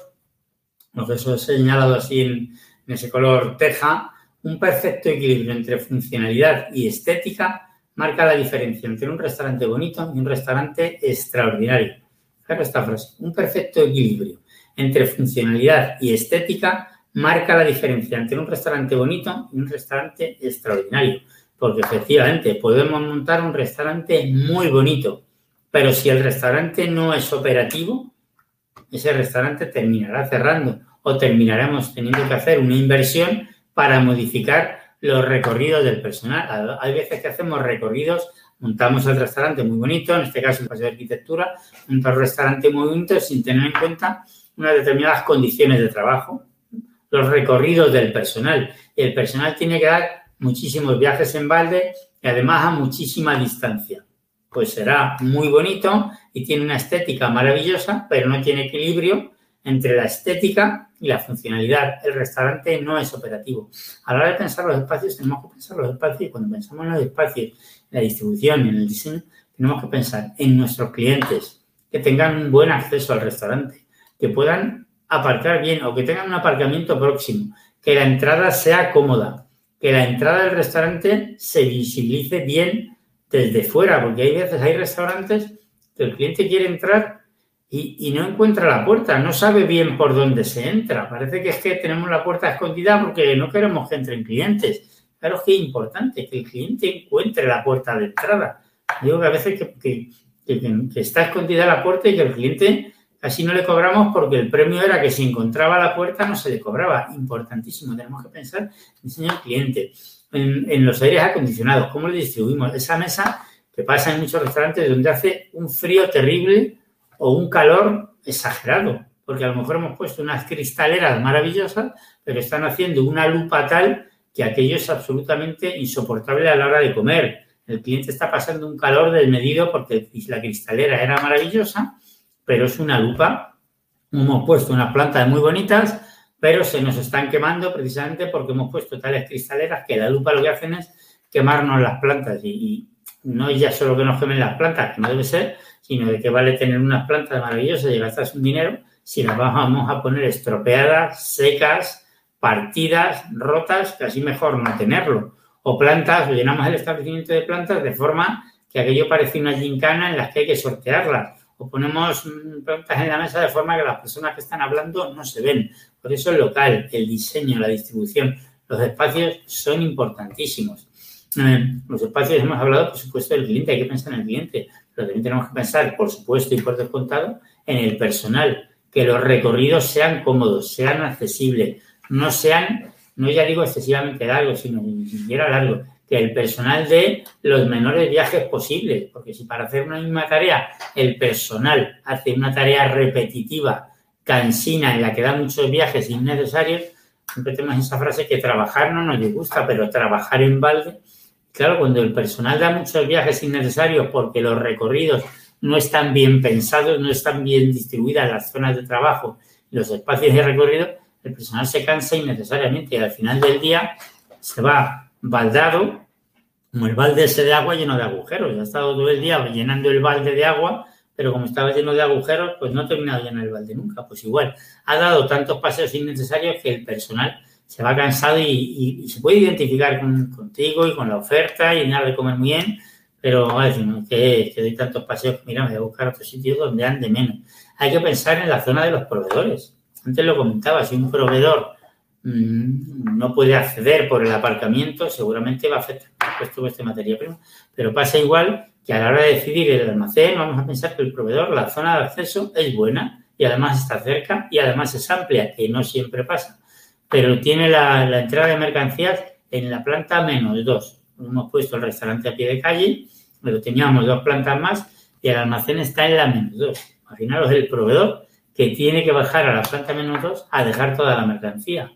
[SPEAKER 3] he señalado así en, ese color teja, un perfecto equilibrio entre funcionalidad y estética marca la diferencia entre un restaurante bonito y un restaurante extraordinario. Fíjate esta frase. Un perfecto equilibrio entre funcionalidad y estética marca la diferencia entre un restaurante bonito y un restaurante extraordinario. Porque efectivamente podemos montar un restaurante muy bonito, pero si el restaurante no es operativo, ese restaurante terminará cerrando o terminaremos teniendo que hacer una inversión para modificar los recorridos del personal. Hay veces que hacemos recorridos, montamos el restaurante muy bonito, en este caso el paseo de arquitectura, un restaurante muy bonito sin tener en cuenta unas determinadas condiciones de trabajo, los recorridos del personal. El personal tiene que dar muchísimos viajes en balde y además a muchísima distancia. Pues será muy bonito y tiene una estética maravillosa, pero no tiene equilibrio entre la estética y la funcionalidad. El restaurante no es operativo. A la hora de pensar los espacios, tenemos que pensar los espacios y cuando pensamos en los espacios, en la distribución en el diseño, tenemos que pensar en nuestros clientes, que tengan un buen acceso al restaurante, que puedan aparcar bien o que tengan un aparcamiento próximo, que la entrada sea cómoda, que la entrada del restaurante se visibilice bien desde fuera, porque hay veces, hay restaurantes que el cliente quiere entrar y, no encuentra la puerta, no sabe bien por dónde se entra. Parece que es que tenemos la puerta escondida porque no queremos que entren clientes. Claro que es importante que el cliente encuentre la puerta de entrada. Digo que a veces que, está escondida la puerta y que el cliente así no le cobramos porque el premio era que si encontraba la puerta no se le cobraba. Importantísimo, tenemos que pensar en diseño del cliente. En, los aires acondicionados, ¿cómo le distribuimos? Esa mesa que pasa en muchos restaurantes donde hace un frío terrible o un calor exagerado, porque a lo mejor hemos puesto unas cristaleras maravillosas, pero están haciendo una lupa tal que aquello es absolutamente insoportable a la hora de comer. El cliente está pasando un calor del medido porque la cristalera era maravillosa, pero es una lupa. Hemos puesto unas plantas muy bonitas, pero se nos están quemando precisamente porque hemos puesto tales cristaleras que la lupa lo que hacen es quemarnos las plantas y, no es ya solo que nos quemen las plantas, que no debe ser, sino de que vale tener unas plantas maravillosas y gastarse un dinero si las vamos a poner estropeadas, secas, partidas, rotas, casi mejor no tenerlo. O plantas, llenamos el establecimiento de plantas de forma que aquello parece una gincana en las que hay que sortearlas. O ponemos mm, plantas en la mesa de forma que las personas que están hablando no se ven. Por eso el local, el diseño, la distribución, los espacios son importantísimos. Eh, los espacios hemos hablado, por supuesto, del cliente, hay que pensar en el cliente, pero también tenemos que pensar, por supuesto y por descontado, en el personal, que los recorridos sean cómodos, sean accesibles, no sean, no ya digo excesivamente largos, sino ni siquiera largos, que el personal dé los menores viajes posibles, porque si para hacer una misma tarea el personal hace una tarea repetitiva, cansina, en la que da muchos viajes innecesarios, siempre tenemos esa frase que trabajar no nos gusta, pero trabajar en balde. Claro, cuando el personal da muchos viajes innecesarios porque los recorridos no están bien pensados, no están bien distribuidas las zonas de trabajo los espacios de recorrido, el personal se cansa innecesariamente y al final del día se va baldado, como el balde ese de agua lleno de agujeros. Ya ha estado todo el día llenando el balde de agua, pero como estaba lleno de agujeros, pues no ha terminado de llenar el balde nunca. Pues igual, ha dado tantos paseos innecesarios que el personal se va cansado y, se puede identificar contigo y con la oferta y nada de comer bien, pero va que, doy tantos paseos, mira, voy a buscar otro sitio donde ande menos. Hay que pensar en la zona de los proveedores. Antes lo comentaba, si un proveedor no puede acceder por el aparcamiento, seguramente va a afectar este materia prima. Pero pasa igual que a la hora de decidir el almacén, vamos a pensar que el proveedor, la zona de acceso es buena y además está cerca y además es amplia, que no siempre pasa pero tiene la, entrada de mercancías en la planta menos dos. Hemos puesto el restaurante a pie de calle, pero teníamos dos plantas más y el almacén está en la menos dos. Imaginaros el proveedor que tiene que bajar a la planta menos dos a dejar toda la mercancía.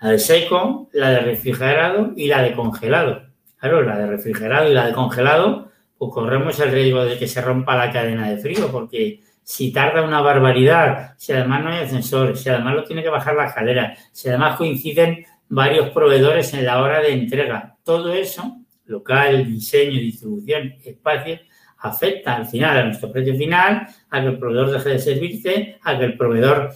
[SPEAKER 3] La de seco, la de refrigerado y la de congelado. Claro, la de refrigerado y la de congelado, pues corremos el riesgo de que se rompa la cadena de frío, porque si tarda una barbaridad, si además no hay ascensor, si además lo tiene que bajar la escalera, si además coinciden varios proveedores en la hora de entrega. Todo eso, local, diseño, distribución, espacio, afecta al final a nuestro precio final, a que el proveedor deje de servirte, a que el proveedor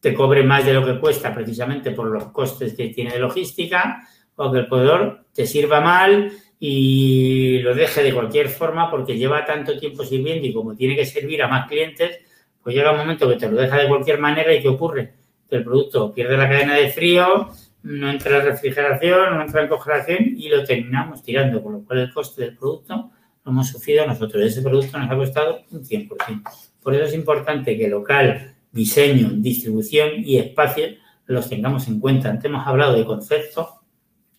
[SPEAKER 3] te cobre más de lo que cuesta precisamente por los costes que tiene de logística, o que el proveedor te sirva mal y lo deje de cualquier forma porque lleva tanto tiempo sirviendo y como tiene que servir a más clientes, pues llega un momento que te lo deja de cualquier manera y ¿qué ocurre? Que el producto pierde la cadena de frío, no entra en refrigeración, no entra en congelación y lo terminamos tirando, con lo cual el coste del producto lo hemos sufrido nosotros. Ese producto nos ha costado un 100%. Por eso es importante que local, diseño, distribución y espacio los tengamos en cuenta. Antes hemos hablado de conceptos,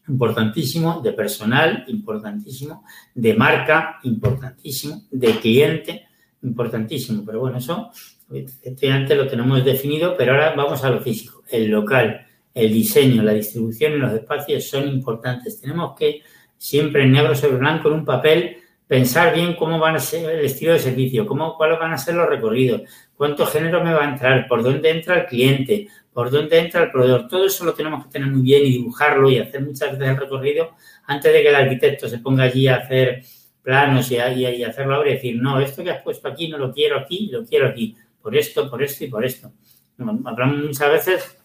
[SPEAKER 3] importantísimo, de personal, importantísimo, de marca, importantísimo, de cliente, importantísimo. Pero bueno, eso este antes lo tenemos definido, pero ahora vamos a lo físico. El local, el diseño, la distribución y los espacios son importantes. Tenemos que siempre en negro sobre blanco, en un papel, pensar bien cómo van a ser el estilo de servicio, cómo, cuáles van a ser los recorridos, cuánto género me va a entrar, por dónde entra el cliente, por dónde entra el proveedor. Todo eso lo tenemos que tener muy bien y dibujarlo y hacer muchas veces el recorrido antes de que el arquitecto se ponga allí a hacer planos y, a, y, hacerlo ahora y decir, no, esto que has puesto aquí no lo quiero aquí, lo quiero aquí, por esto, por esto y por esto. Hablamos muchas veces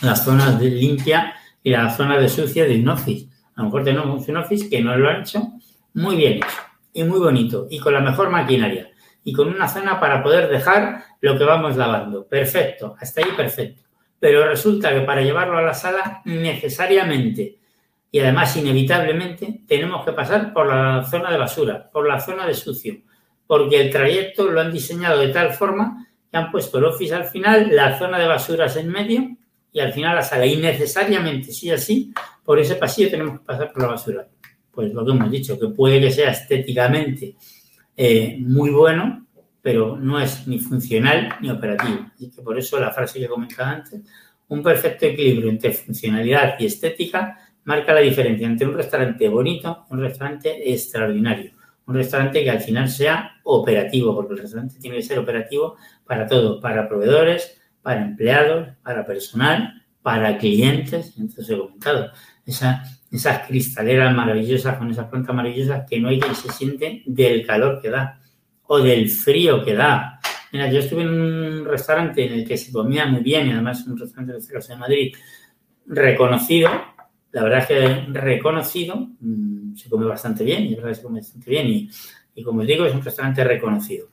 [SPEAKER 3] las zonas de limpia y las zonas de sucia de hipnosis. A lo mejor tenemos un hipnosis que no lo han hecho muy bien hecho y muy bonito y con la mejor maquinaria y con una zona para poder dejar lo que vamos lavando. Perfecto, hasta ahí perfecto. Pero resulta que para llevarlo a la sala necesariamente y además inevitablemente tenemos que pasar por la zona de basura, por la zona de sucio, porque el trayecto lo han diseñado de tal forma que han puesto el office al final, la zona de basuras en medio y al final la sala. Y necesariamente, sí así, por ese pasillo tenemos que pasar por la basura. Pues lo que hemos dicho, que puede que sea estéticamente eh, muy bueno, pero no es ni funcional ni operativo. Y que por eso la frase que comentaba antes, un perfecto equilibrio entre funcionalidad y estética marca la diferencia entre un restaurante bonito y un restaurante extraordinario. Un restaurante que al final sea operativo, porque el restaurante tiene que ser operativo para todo, para proveedores, para empleados, para personal, para clientes. Entonces he comentado, esas cristaleras maravillosas con esas plantas maravillosas que no hay quien se siente del calor que da o del frío que da. Mira, yo estuve en un restaurante en el que se comía muy bien, y además un restaurante de este caso de Madrid, reconocido, la verdad es que reconocido, mm, se come bastante bien, y verdad que se come bastante bien, y, y como os digo, es un restaurante reconocido.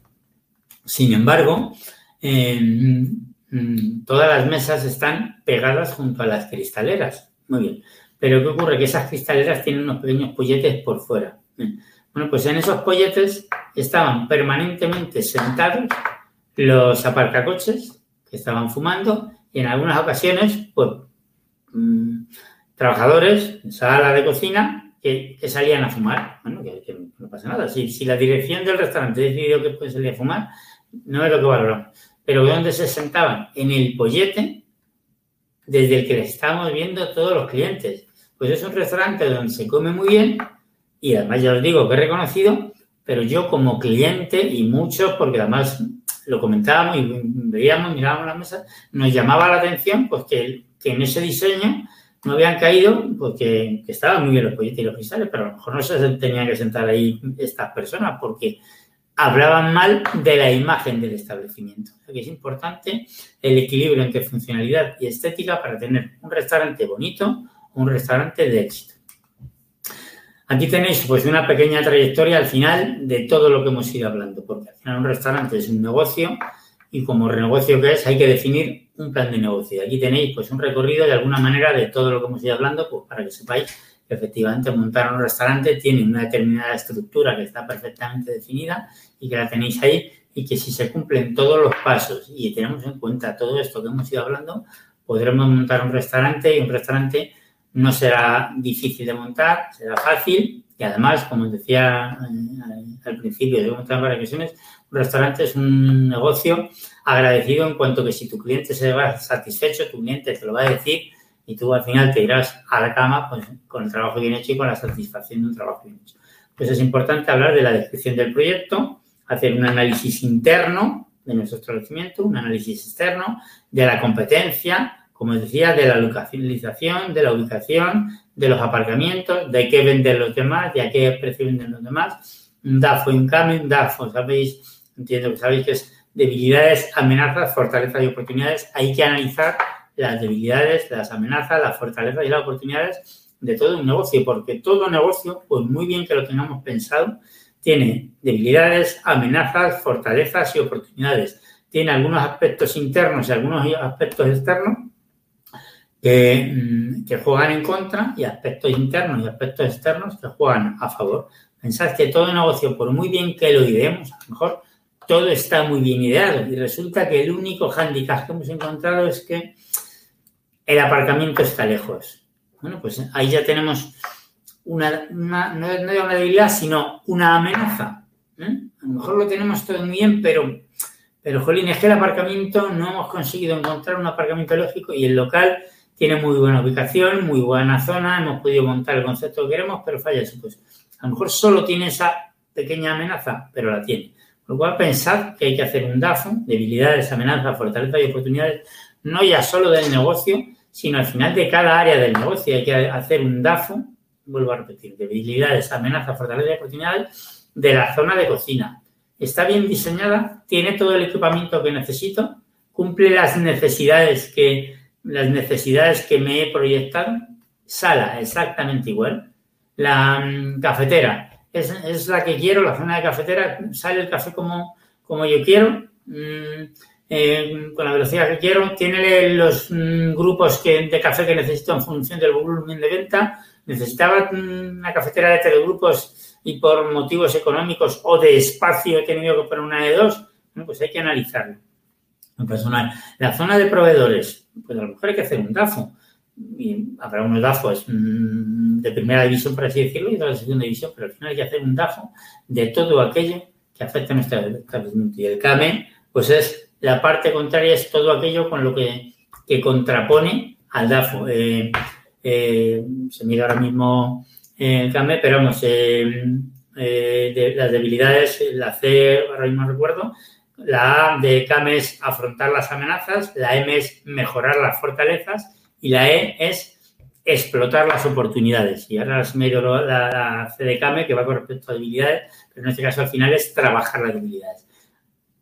[SPEAKER 3] Sin embargo, mm, todas las mesas están pegadas junto a las cristaleras. Muy bien. Pero ¿qué ocurre? Que esas cristaleras tienen unos pequeños polletes por fuera. Bueno, pues en esos polletes estaban permanentemente sentados los aparcacoches que estaban fumando y en algunas ocasiones, pues, mm, trabajadores en sala de cocina que, salían a fumar. Bueno, que, no pasa nada. Si, si, la dirección del restaurante decidió que puede salir a fumar, no es lo que valoramos. Pero ¿dónde se sentaban? En el pollete desde el que le estamos viendo todos los clientes. Pues es un restaurante donde se come muy bien y además ya os digo que es reconocido, pero yo como cliente y muchos, porque además lo comentábamos y veíamos, mirábamos la mesa, nos llamaba la atención pues que, en ese diseño no habían caído porque estaban muy bien los pollitos y los cristales, pero a lo mejor no se tenían que sentar ahí estas personas porque hablaban mal de la imagen del establecimiento. O que es importante el equilibrio entre funcionalidad y estética para tener un restaurante bonito, un restaurante de éxito. Aquí tenéis pues una pequeña trayectoria al final de todo lo que hemos ido hablando, porque al final un restaurante es un negocio y como negocio que es hay que definir un plan de negocio. Aquí tenéis pues un recorrido de alguna manera de todo lo que hemos ido hablando, pues para que sepáis que efectivamente montar un restaurante tiene una determinada estructura que está perfectamente definida y que la tenéis ahí y que si se cumplen todos los pasos y tenemos en cuenta todo esto que hemos ido hablando, podremos montar un restaurante y un restaurante no será difícil de montar, será fácil y además, como decía eh, al principio de montar varias un restaurante es un negocio agradecido en cuanto que si tu cliente se va satisfecho, tu cliente te lo va a decir y tú al final te irás a la cama pues, con el trabajo bien hecho y con la satisfacción de un trabajo bien hecho. Pues es importante hablar de la descripción del proyecto, hacer un análisis interno de nuestro establecimiento, un análisis externo de la competencia, como decía, de la localización, de la ubicación, de los aparcamientos, de qué venden los demás, de a qué precio venden los demás. Un DAFO, un DAFO, ¿sabéis? Entiendo que sabéis que es debilidades, amenazas, fortalezas y oportunidades. Hay que analizar las debilidades, las amenazas, las fortalezas y las oportunidades de todo un negocio, porque todo negocio, pues muy bien que lo tengamos pensado, tiene debilidades, amenazas, fortalezas y oportunidades. Tiene algunos aspectos internos y algunos aspectos externos Mm, que, juegan en contra y aspectos internos y aspectos externos que juegan a favor. Pensad que todo negocio, por muy bien que lo ideemos, a lo mejor todo está muy bien ideado y resulta que el único hándicap que hemos encontrado es que el aparcamiento está lejos. Bueno, pues ahí ya tenemos una, una no, una debilidad, sino una amenaza. ¿eh? A lo mejor lo tenemos todo muy bien, pero, pero, jolín, es que el aparcamiento no hemos conseguido encontrar un aparcamiento lógico y el local tiene muy buena ubicación, muy buena zona, hemos podido montar el concepto que queremos, pero falla eso. Pues a lo mejor solo tiene esa pequeña amenaza, pero la tiene. Por lo cual, pensad que hay que hacer un DAFO, debilidades, amenazas, fortalezas y oportunidades, no ya solo del negocio, sino al final de cada área del negocio. Hay que hacer un DAFO, vuelvo a repetir, debilidades, amenazas, fortalezas y oportunidades de la zona de cocina. Está bien diseñada, tiene todo el equipamiento que necesito, cumple las necesidades que las necesidades que me he proyectado, sala exactamente igual, la mm, cafetera es, la que quiero, la zona de cafetera, sale el café como, como yo quiero, mm, eh, con la velocidad que quiero, tiene los mm, grupos que, de café que necesito en función del volumen de venta. Necesitaba una cafetera de tres grupos y por motivos económicos o de espacio he tenido que poner una de dos. Pues hay que analizarlo. personal. La zona de proveedores, pues a lo mejor hay que hacer un DAFO y habrá unos DAFOs mm, de primera división, por así decirlo, y de segunda división, pero al final hay que hacer un DAFO de todo aquello que afecta a nuestra establecimiento. Y el CAME, pues es la parte contraria, es todo aquello con lo que, contrapone al DAFO. Eh, eh, se mira ahora mismo el CAME, pero vamos, eh, las debilidades, la C, ahora mismo recuerdo, la A de CAME es afrontar las amenazas, la M es mejorar las fortalezas y la E es explotar las oportunidades. Y ahora has medio la, la CDKM que va con respecto a debilidades, pero en este caso al final es trabajar las debilidades.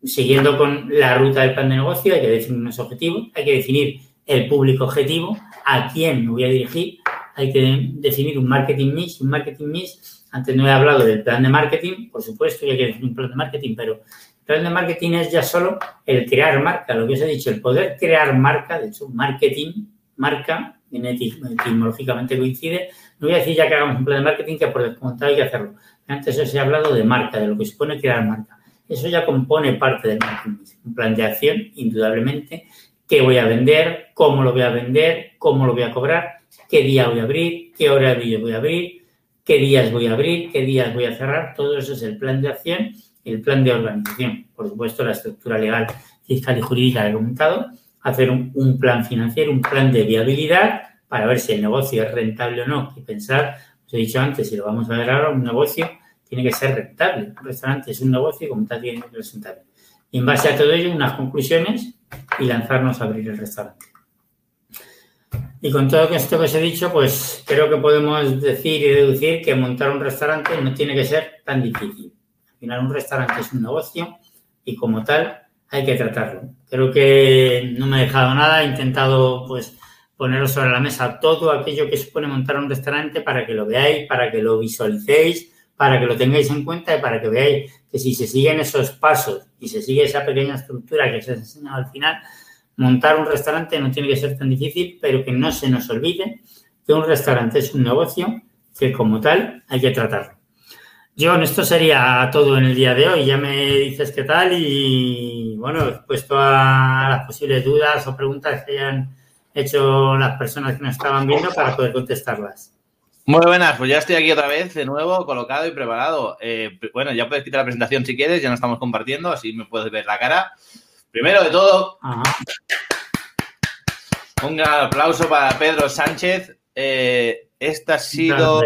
[SPEAKER 3] Siguiendo con la ruta del plan de negocio, hay que definir unos objetivos, hay que definir el público objetivo, a quién me voy a dirigir, hay que definir un marketing mix, un marketing mix. Antes no he hablado del plan de marketing, por supuesto, y hay que definir un plan de marketing, pero plan de marketing es ya solo el crear marca, lo que os he dicho, el poder crear marca, de hecho, marketing marca, etimológicamente coincide. No voy a decir ya que hagamos un plan de marketing, que por descontado hay que hacerlo. Antes os he hablado de marca, de lo que supone crear marca. Eso ya compone parte del marketing. Un plan de acción, indudablemente. ¿Qué voy a vender? ¿Cómo lo voy a vender? ¿Cómo lo voy a cobrar? ¿Qué día voy a abrir? ¿Qué horario voy a abrir? ¿Qué días voy a abrir? ¿Qué días voy a cerrar? Todo eso es el plan de acción el plan de organización. Por supuesto, la estructura legal, fiscal y jurídica que he comentado hacer un, plan financiero, un plan de viabilidad para ver si el negocio es rentable o no. Y pensar, os he dicho antes, si lo vamos a ver ahora, un negocio tiene que ser rentable. Un restaurante es un negocio y como tal tiene que ser rentable. Y en base a todo ello, unas conclusiones y lanzarnos a abrir el restaurante. Y con todo esto que os he dicho, pues creo que podemos decir y deducir que montar un restaurante no tiene que ser tan difícil. Al final, un restaurante es un negocio y como tal hay que tratarlo. Creo que no me he dejado nada, he intentado pues poneros sobre la mesa todo aquello que supone montar un restaurante para que lo veáis, para que lo visualicéis, para que lo tengáis en cuenta y para que veáis que si se siguen esos pasos y se sigue esa pequeña estructura que se os enseñado al final, montar un restaurante no tiene que ser tan difícil, pero que no se nos olvide que un restaurante es un negocio que como tal hay que tratarlo. Yo, esto sería todo en el día de hoy. Ya me dices qué tal y, bueno, puesto a las posibles dudas o preguntas que hayan hecho las personas que nos estaban viendo para poder contestarlas.
[SPEAKER 2] Muy buenas, pues ya estoy aquí otra vez, de nuevo, colocado y preparado. Eh, bueno, ya puedes quitar la presentación si quieres, ya no estamos compartiendo, así me puedes ver la cara. Primero de todo, un gran aplauso para Pedro Sánchez. Eh, esta ha sido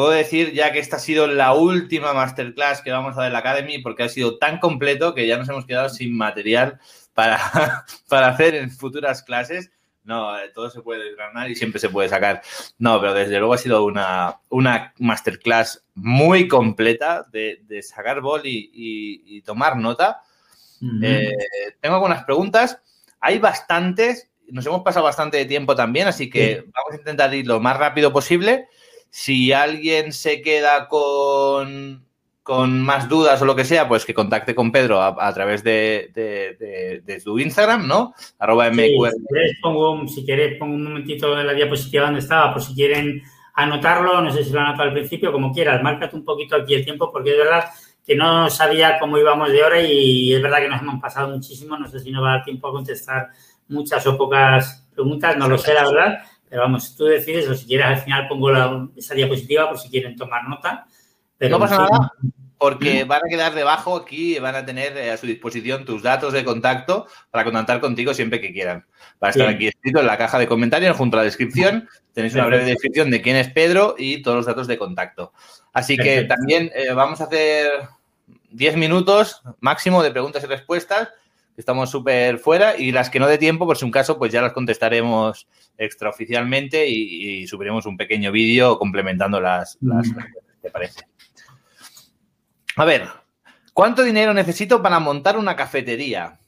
[SPEAKER 2] Puedo decir ya que esta ha sido la última masterclass que vamos a dar en la Academy porque ha sido tan completo que ya nos hemos quedado sin material para, para hacer en futuras clases. No, eh, todo se puede desgranar y siempre se puede sacar. No, pero desde luego ha sido una, una masterclass muy completa de, sacar bol y, tomar nota. Eh, tengo algunas preguntas. Hay bastantes, nos hemos pasado bastante de tiempo también, así que vamos a intentar ir lo más rápido posible. Si alguien se queda con, con más dudas o lo que sea, pues que contacte con Pedro a, través de, de, su Instagram, ¿no? Arroba
[SPEAKER 3] MQR. si, queréis, pongo, un momentito en la diapositiva donde estaba, por si quieren anotarlo, no sé si lo han anotado al principio, como quieras, márcate un poquito aquí el tiempo, porque es verdad que no sabía cómo íbamos de hora y es verdad que nos hemos pasado muchísimo, no sé si nos va a dar tiempo a contestar muchas o pocas preguntas, no lo sé, la verdad, pero vamos, tú decides o si quieres al final pongo esa diapositiva por si quieren tomar nota.
[SPEAKER 2] Pero no pasa nada porque van a quedar debajo aquí van a tener eh, a su disposición tus datos de contacto para contactar contigo siempre que quieran. Va a estar aquí escrito en la caja de comentarios junto a la descripción. Tenéis una breve descripción de quién es Pedro y todos los datos de contacto. Así que también eh, vamos a hacer 10 minutos máximo de preguntas y respuestas estamos súper fuera y las que no dé tiempo, por si un caso, pues ya las contestaremos extraoficialmente y, y subiremos un pequeño vídeo complementando las, las mm. ¿te parece? A ver, ¿cuánto dinero necesito para montar una cafetería?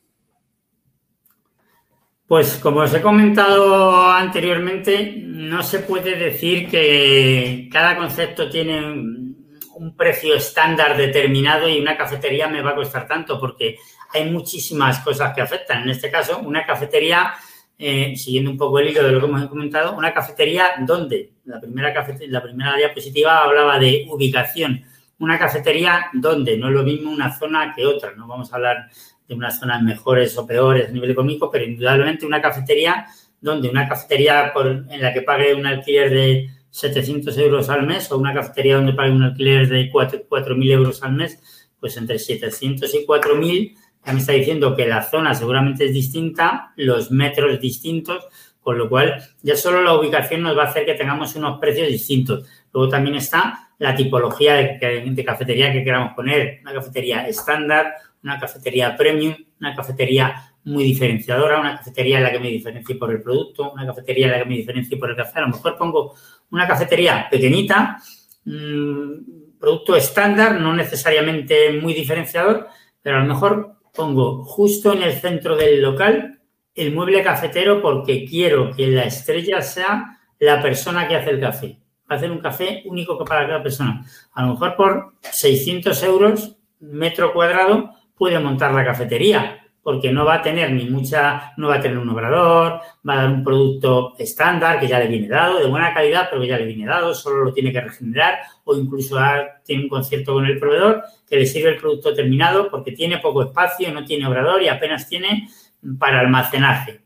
[SPEAKER 3] Pues como os he comentado anteriormente, no se puede decir que cada concepto tiene un precio estándar determinado y una cafetería me va a costar tanto porque hay muchísimas cosas que afectan. En este caso, una cafetería, eh, siguiendo un poco el hilo de lo que hemos comentado, una cafetería donde la primera, la primera diapositiva hablaba de ubicación. Una cafetería donde no es lo mismo una zona que otra. No vamos a hablar de unas zonas mejores o peores a nivel económico, pero indudablemente una cafetería donde una cafetería en la que pague un alquiler de 700 euros al mes o una cafetería donde pague un alquiler de 4.000 euros al mes, pues entre 700 y 4.000 ya me está diciendo que la zona seguramente es distinta, los metros distintos, con lo cual ya solo la ubicación nos va a hacer que tengamos unos precios distintos. Luego también está la tipología de, cafetería que queramos poner, una cafetería estándar, una cafetería premium, una cafetería muy diferenciadora, una cafetería en la que me diferencie por el producto, una cafetería en la que me diferencie por el café. A lo mejor pongo una cafetería pequeñita, mmm, producto estándar, no necesariamente muy diferenciador, pero a lo mejor pongo justo en el centro del local el mueble cafetero porque quiero que la estrella sea la persona que hace el café. Va a hacer un café único para cada persona. A lo mejor por 600 euros metro cuadrado puede montar la cafetería porque no va a tener ni mucha, no va a tener un obrador, va a dar un producto estándar que ya le viene dado, de buena calidad, pero que ya le viene dado, solo lo tiene que regenerar o incluso tiene un concierto con el proveedor que le sirve el producto terminado porque tiene poco espacio, no tiene obrador y apenas tiene para almacenaje.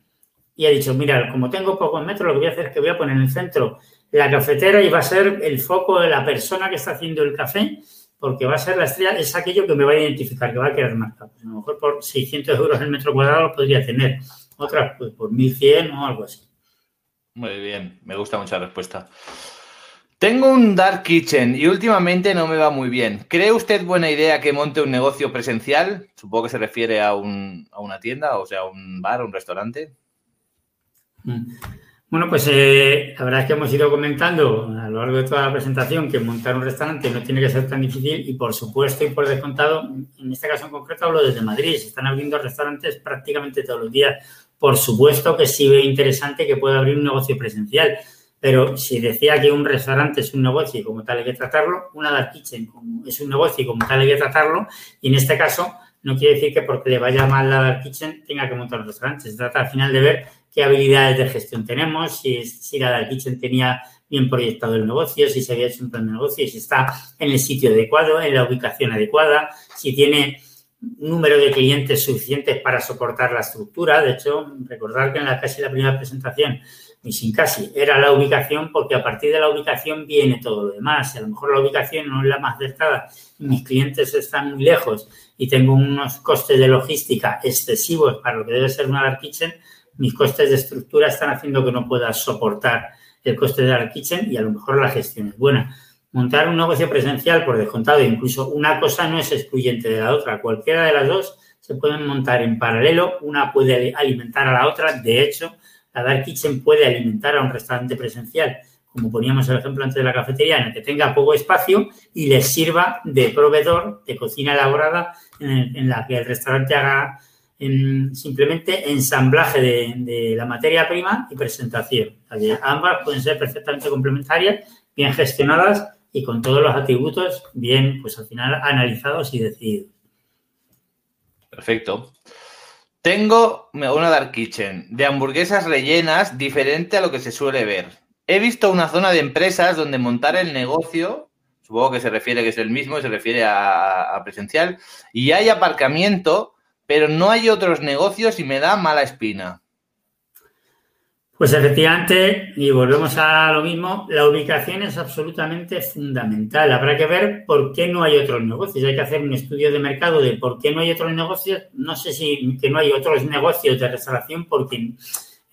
[SPEAKER 3] Y ha dicho, mira, como tengo pocos metros, lo que voy a hacer es que voy a poner en el centro la cafetera y va a ser el foco de la persona que está haciendo el café porque va a ser la estrella, es aquello que me va a identificar, que va a quedar marcado. Pues a lo mejor por 600 euros el metro cuadrado lo podría tener, otras pues por 1100 o algo así.
[SPEAKER 2] Muy bien, me gusta mucha respuesta. Tengo un dark kitchen y últimamente no me va muy bien. ¿Cree usted buena idea que monte un negocio presencial? Supongo que se refiere a, un, a una tienda, o sea, a un bar, un restaurante.
[SPEAKER 3] Bueno, pues eh, la verdad es que hemos ido comentando a lo largo de toda la presentación que montar un restaurante no tiene que ser tan difícil y por supuesto y por descontado, en este caso en concreto hablo desde Madrid, se están abriendo restaurantes prácticamente todos los días. Por supuesto que sí veo interesante que pueda abrir un negocio presencial, pero si decía que un restaurante es un negocio y como tal hay que tratarlo, una dark kitchen es un negocio y como tal hay que tratarlo y en este caso no quiere decir que porque le vaya mal la dark kitchen tenga que montar un restaurante. Se trata al final de ver qué habilidades de gestión tenemos, si, si la Dark Kitchen tenía bien proyectado el negocio, si se había hecho un plan de negocio, si está en el sitio adecuado, en la ubicación adecuada, si tiene número de clientes suficientes para soportar la estructura. De hecho, recordar que en la casi la primera presentación, y sin casi, era la ubicación porque a partir de la ubicación viene todo lo demás. Y a lo mejor la ubicación no es la más acertada mis clientes están muy lejos y tengo unos costes de logística excesivos para lo que debe ser una dark kitchen, mis costes de estructura están haciendo que no pueda soportar el coste de la kitchen y a lo mejor la gestión es buena. Montar un negocio presencial, por descontado, incluso una cosa no es excluyente de la otra. Cualquiera de las dos se pueden montar en paralelo. Una puede alimentar a la otra. De hecho, la Dark Kitchen puede alimentar a un restaurante presencial, como poníamos el ejemplo antes de la cafetería, en el que tenga poco espacio y les sirva de proveedor de cocina elaborada en la que el restaurante haga en simplemente ensamblaje de, la materia prima y presentación. Ambas pueden ser perfectamente complementarias, bien gestionadas y con todos los atributos bien, pues al final, analizados y decididos.
[SPEAKER 2] Perfecto. Tengo una Dark Kitchen de hamburguesas rellenas diferente a lo que se suele ver. He visto una zona de empresas donde montar el negocio, supongo que se refiere que es el mismo, se refiere a presencial, y hay aparcamiento pero no hay otros negocios y me da mala espina.
[SPEAKER 3] Pues efectivamente, y volvemos a lo mismo, la ubicación es absolutamente fundamental. Habrá que ver por qué no hay otros negocios. Hay que hacer un estudio de mercado de por qué no hay otros negocios. No sé si que no hay otros negocios de restauración, porque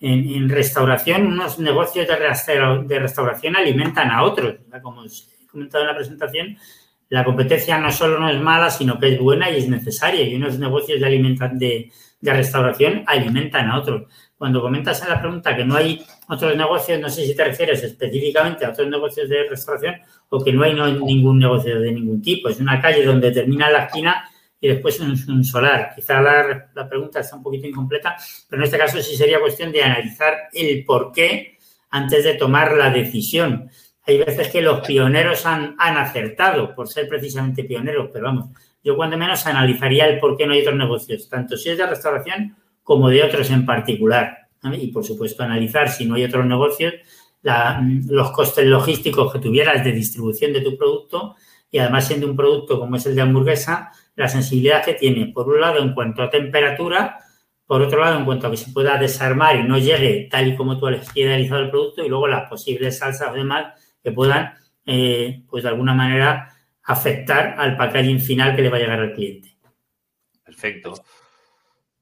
[SPEAKER 3] en, restauración unos negocios de, restauración alimentan a otros. Como he comentado en la presentación, la competencia no solo no es mala, sino que es buena y es necesaria. Y unos negocios de, alimentan, de, restauración alimentan a otros. Cuando comentas en la pregunta que no hay otros negocios, no sé si te refieres específicamente a otros negocios de restauración o que no hay, ningún negocio de ningún tipo. Es una calle donde termina la esquina y después un, un solar. Quizá la, la, pregunta está un poquito incompleta, pero en este caso sí sería cuestión de analizar el por qué antes de tomar la decisión. Hay veces que los pioneros han, han acertado por ser precisamente pioneros, pero vamos, yo cuando menos analizaría el por qué no hay otros negocios, tanto si es de restauración como de otros en particular. Y, por supuesto, analizar si no hay otros negocios, los costes logísticos que tuvieras de distribución de tu producto y además siendo un producto como es el de hamburguesa, la sensibilidad que tiene, por un lado, en cuanto a temperatura, por otro lado, en cuanto a que se pueda desarmar y no llegue tal y como tú has idealizado el producto, y luego las posibles salsas o demás que puedan, eh, pues de alguna manera, afectar al packaging final que le va a llegar al cliente.
[SPEAKER 2] Perfecto.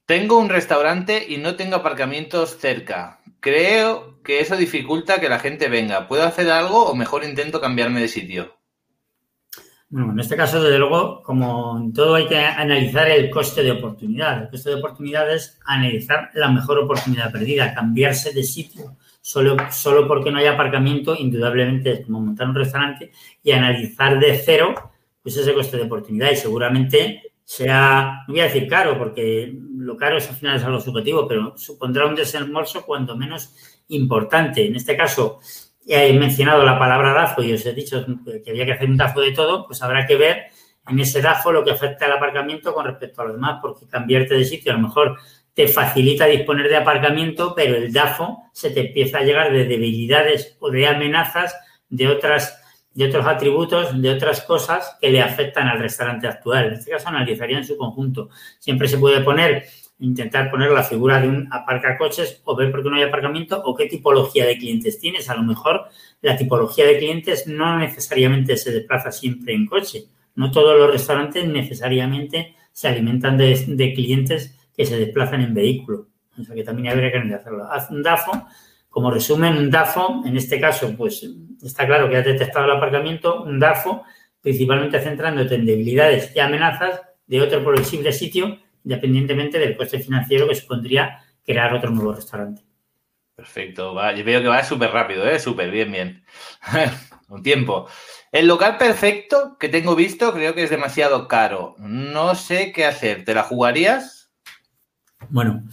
[SPEAKER 2] Tengo un restaurante y no tengo aparcamientos cerca. Creo que eso dificulta que la gente venga. ¿Puedo hacer algo o mejor intento cambiarme de sitio?
[SPEAKER 3] Bueno, en este caso, desde luego, como en todo hay que analizar el coste de oportunidad. El coste de oportunidad es analizar la mejor oportunidad perdida, cambiarse de sitio. Solo, solo porque no hay aparcamiento, indudablemente es como montar un restaurante y analizar de cero pues ese coste de oportunidad. Y seguramente sea, no voy a decir caro, porque lo caro es al final es algo subjetivo, pero supondrá un desembolso cuando menos importante. En este caso, he mencionado la palabra DAFO y os he dicho que había que hacer un DAFO de todo, pues habrá que ver en ese DAFO lo que afecta al aparcamiento con respecto a los demás, porque cambiarte de sitio a lo mejor te facilita disponer de aparcamiento, pero el DAFO se te empieza a llegar de debilidades o de amenazas de otras de otros atributos, de otras cosas que le afectan al restaurante actual. En este caso analizaría en su conjunto. Siempre se puede poner, intentar poner la figura de un aparcacoches o ver por qué no hay aparcamiento o qué tipología de clientes tienes. A lo mejor la tipología de clientes no necesariamente se desplaza siempre en coche. No todos los restaurantes necesariamente se alimentan de, clientes que se desplazan en vehículo. O sea que también habría que hacerlo. Haz un DAFO como resumen, un DAFO, en este caso, pues está claro que ha detectado el aparcamiento, un DAFO, principalmente centrándote en debilidades y amenazas de otro posible sitio, independientemente del coste financiero que supondría crear otro nuevo restaurante.
[SPEAKER 2] Perfecto, yo veo que va súper rápido, ¿eh? súper bien, bien. un tiempo. El local perfecto que tengo visto creo que es demasiado caro. No sé qué hacer. ¿Te la jugarías?
[SPEAKER 3] Bueno,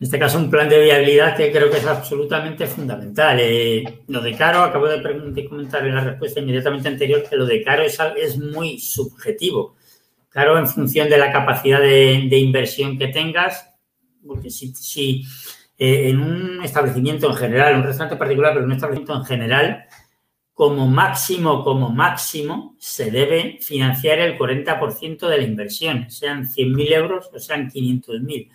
[SPEAKER 3] en este caso, un plan de viabilidad que creo que es absolutamente fundamental. Eh, lo de caro, acabo de, comentar en la respuesta inmediatamente anterior que lo de caro es, es muy subjetivo. Caro en función de la capacidad de, inversión que tengas, porque si, eh, en un establecimiento en general, un restaurante particular, pero en un establecimiento en general, como máximo, como máximo, se debe financiar el 40% de la inversión, sean 100.000 euros o sean 500.000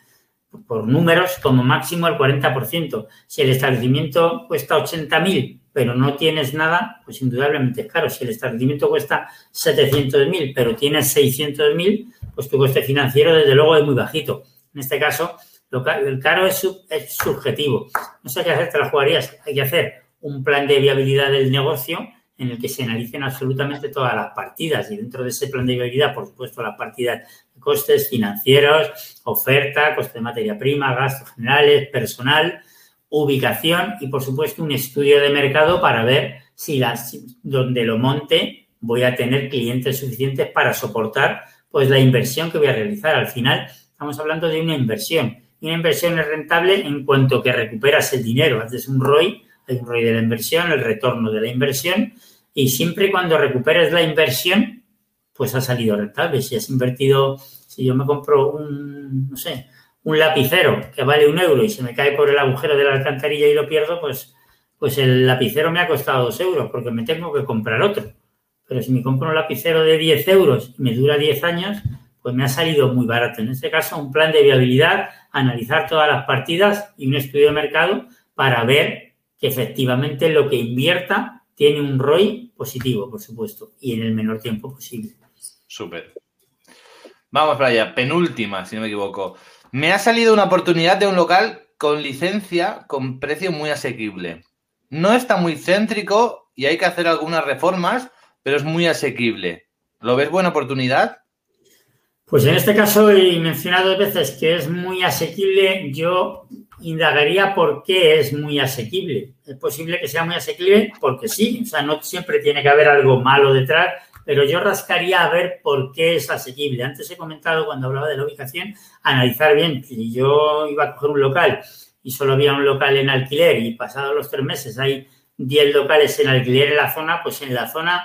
[SPEAKER 3] por números, como máximo el 40%. Si el establecimiento cuesta 80.000, pero no tienes nada, pues indudablemente es caro. Si el establecimiento cuesta 700.000, pero tienes 600.000, pues tu coste financiero, desde luego, es muy bajito. En este caso, el caro es, subjetivo. No sé qué hacer, te la jugarías. Hay que hacer un plan de viabilidad del negocio en el que se analicen absolutamente todas las partidas y dentro de ese plan de viabilidad, por supuesto, las partidas de costes financieros, oferta, coste de materia prima, gastos generales, personal, ubicación y, por supuesto, un estudio de mercado para ver si las, donde lo monte voy a tener clientes suficientes para soportar pues la inversión que voy a realizar. Al final, estamos hablando de una inversión. Y una inversión es rentable en cuanto que recuperas el dinero. Haces un ROI, hay un ROI de la inversión, el retorno de la inversión y siempre y cuando recuperes la inversión, pues ha salido rentable. Si has invertido, si yo me compro un, no sé, un lapicero que vale un euro y se me cae por el agujero de la alcantarilla y lo pierdo, pues, pues el lapicero me ha costado dos euros porque me tengo que comprar otro. Pero si me compro un lapicero de 10 euros y me dura 10 años, pues me ha salido muy barato. En este caso, un plan de viabilidad, analizar todas las partidas y un estudio de mercado para ver que efectivamente lo que invierta tiene un ROI positivo, por supuesto, y en el menor tiempo posible.
[SPEAKER 2] Súper. Vamos para allá, penúltima, si no me equivoco. Me ha salido una oportunidad de un local con licencia con precio muy asequible. No está muy céntrico y hay que hacer algunas reformas, pero es muy asequible. ¿Lo ves buena oportunidad?
[SPEAKER 3] Pues en este caso he mencionado dos veces que es muy asequible. Yo indagaría por qué es muy asequible. Es posible que sea muy asequible porque sí, o sea, no siempre tiene que haber algo malo detrás, pero yo rascaría a ver por qué es asequible. Antes he comentado cuando hablaba de la ubicación, analizar bien, si yo iba a coger un local y solo había un local en alquiler y pasados los tres meses hay 10 locales en alquiler en la zona, pues en la zona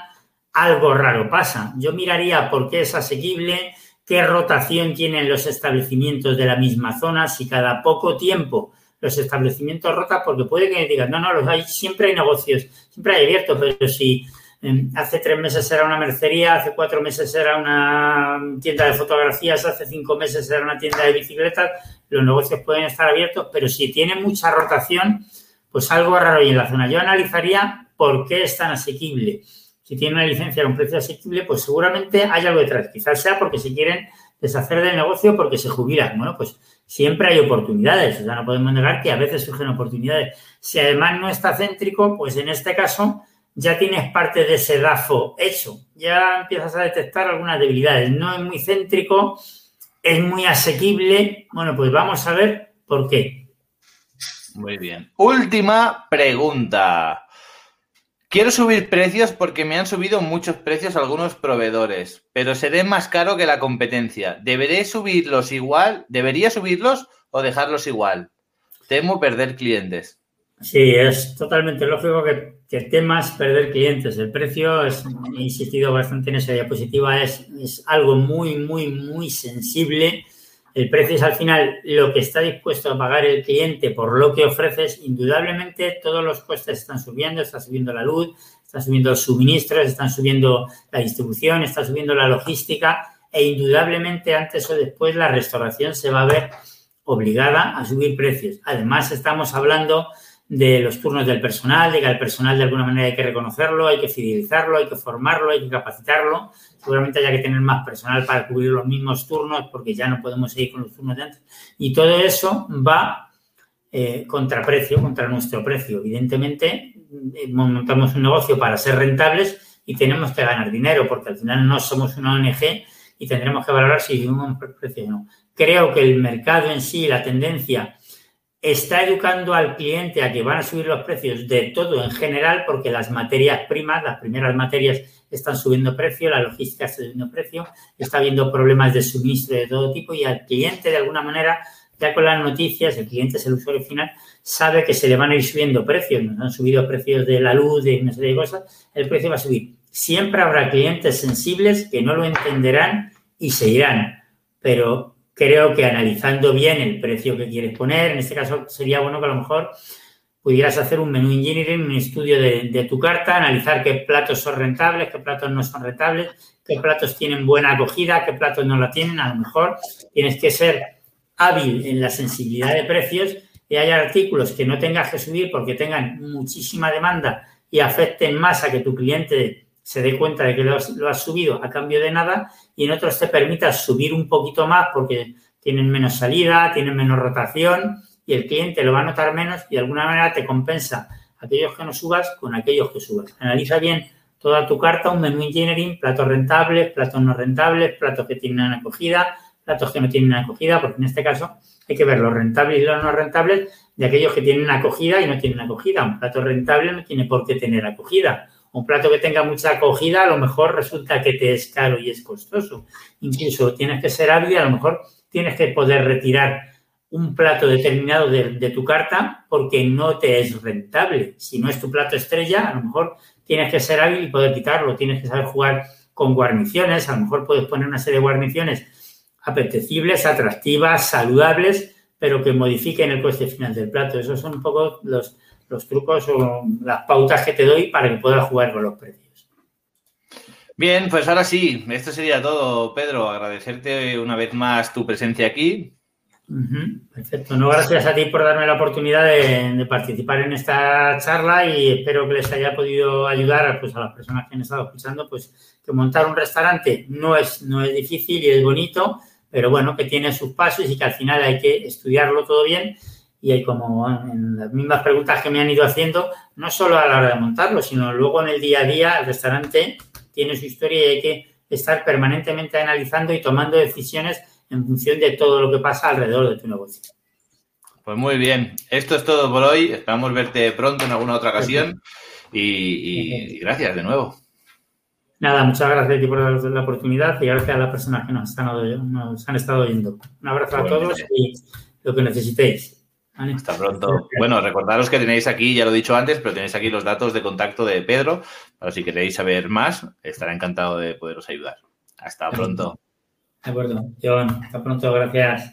[SPEAKER 3] algo raro pasa. Yo miraría por qué es asequible, qué rotación tienen los establecimientos de la misma zona, si cada poco tiempo los establecimientos rotan, porque puede que digan, no, no, los hay, siempre hay negocios, siempre hay abierto, pero si hace tres meses era una mercería, hace cuatro meses era una tienda de fotografías, hace cinco meses era una tienda de bicicletas, los negocios pueden estar abiertos, pero si tienen mucha rotación, pues algo raro hay en la zona. Yo analizaría por qué es tan asequible si tiene una licencia a un precio asequible, pues seguramente hay algo detrás. Quizás sea porque se quieren deshacer del negocio porque se jubilan. Bueno, pues siempre hay oportunidades. O sea, no podemos negar que a veces surgen oportunidades. Si además no está céntrico, pues en este caso ya tienes parte de ese DAFO hecho. Ya empiezas a detectar algunas debilidades. No es muy céntrico, es muy asequible. Bueno, pues vamos a ver por qué.
[SPEAKER 2] Muy bien. Última pregunta. Quiero subir precios porque me han subido muchos precios algunos proveedores, pero seré más caro que la competencia. ¿Deberé subirlos igual? ¿Debería subirlos o dejarlos igual? Temo perder clientes.
[SPEAKER 3] Sí, es totalmente lógico que, que temas perder clientes. El precio, es, he insistido bastante en esa diapositiva, es, es algo muy, muy, muy sensible el precio es al final lo que está dispuesto a pagar el cliente por lo que ofreces. Indudablemente todos los costes están subiendo, está subiendo la luz, están subiendo los suministros, están subiendo la distribución, está subiendo la logística e indudablemente antes o después la restauración se va a ver obligada a subir precios. Además estamos hablando de los turnos del personal, de que al personal de alguna manera hay que reconocerlo, hay que fidelizarlo, hay que formarlo, hay que capacitarlo. Seguramente haya que tener más personal para cubrir los mismos turnos porque ya no podemos seguir con los turnos de antes. Y todo eso va eh, contra precio, contra nuestro precio. Evidentemente, eh, montamos un negocio para ser rentables y tenemos que ganar dinero porque al final no somos una ONG y tendremos que valorar si un precio o no. Creo que el mercado en sí, la tendencia está educando al cliente a que van a subir los precios de todo en general porque las materias primas, las primeras materias están subiendo precio, la logística está subiendo precio, está habiendo problemas de suministro de todo tipo y al cliente de alguna manera, ya con las noticias, el cliente es el usuario final, sabe que se le van a ir subiendo precios, nos han subido precios de la luz, de una serie de cosas, el precio va a subir. Siempre habrá clientes sensibles que no lo entenderán y se irán, pero creo que analizando bien el precio que quieres poner, en este caso sería bueno que a lo mejor pudieras hacer un menú engineering, un estudio de, tu carta, analizar qué platos son rentables, qué platos no son rentables, qué platos tienen buena acogida, qué platos no la tienen. A lo mejor tienes que ser hábil en la sensibilidad de precios y hay artículos que no tengas que subir porque tengan muchísima demanda y afecten más a que tu cliente se dé cuenta de que lo has, subido a cambio de nada y en otros te permitas subir un poquito más porque tienen menos salida, tienen menos rotación y el cliente lo va a notar menos y de alguna manera te compensa aquellos que no subas con aquellos que subas. Analiza bien toda tu carta, un menú engineering, platos rentables, platos no rentables, platos que tienen acogida, platos que no tienen acogida, porque en este caso hay que ver los rentables y los no rentables de aquellos que tienen acogida y no tienen acogida. Un plato rentable no tiene por qué tener acogida un plato que tenga mucha acogida, a lo mejor resulta que te es caro y es costoso. Incluso tienes que ser hábil y a lo mejor tienes que poder retirar un plato determinado de, tu carta porque no te es rentable. Si no es tu plato estrella, a lo mejor tienes que ser hábil y poder quitarlo. Tienes que saber jugar con guarniciones. A lo mejor puedes poner una serie de guarniciones apetecibles, atractivas, saludables, pero que modifiquen el coste final del plato. Esos son un poco los, los trucos o las pautas que te doy para que puedas jugar con los precios.
[SPEAKER 2] Bien, pues ahora sí, esto sería todo, Pedro. Agradecerte una vez más tu presencia aquí.
[SPEAKER 3] perfecto. No, gracias a ti por darme la oportunidad de, participar en esta charla y espero que les haya podido ayudar pues, a las personas que han estado escuchando, pues que montar un restaurante no es, no es difícil y es bonito, pero bueno, que tiene sus pasos y que al final hay que estudiarlo todo bien y hay como en las mismas preguntas que me han ido haciendo, no solo a la hora de montarlo, sino luego en el día a día el restaurante tiene su historia y hay que estar permanentemente analizando y tomando decisiones en función de todo lo que pasa alrededor de tu negocio.
[SPEAKER 2] Pues muy bien, esto es todo por hoy. Esperamos verte pronto en alguna otra ocasión y, gracias de nuevo.
[SPEAKER 3] Nada, muchas gracias a ti por la oportunidad y gracias a las personas que nos, han estado oyendo. Un abrazo a todos y lo que necesitéis.
[SPEAKER 2] Hasta pronto. Bueno, recordaros que tenéis aquí, ya lo he dicho antes, pero tenéis aquí los datos de contacto de Pedro, para si queréis saber más, estará encantado de poderos ayudar. Hasta pronto.
[SPEAKER 3] De acuerdo, John. Hasta pronto, gracias.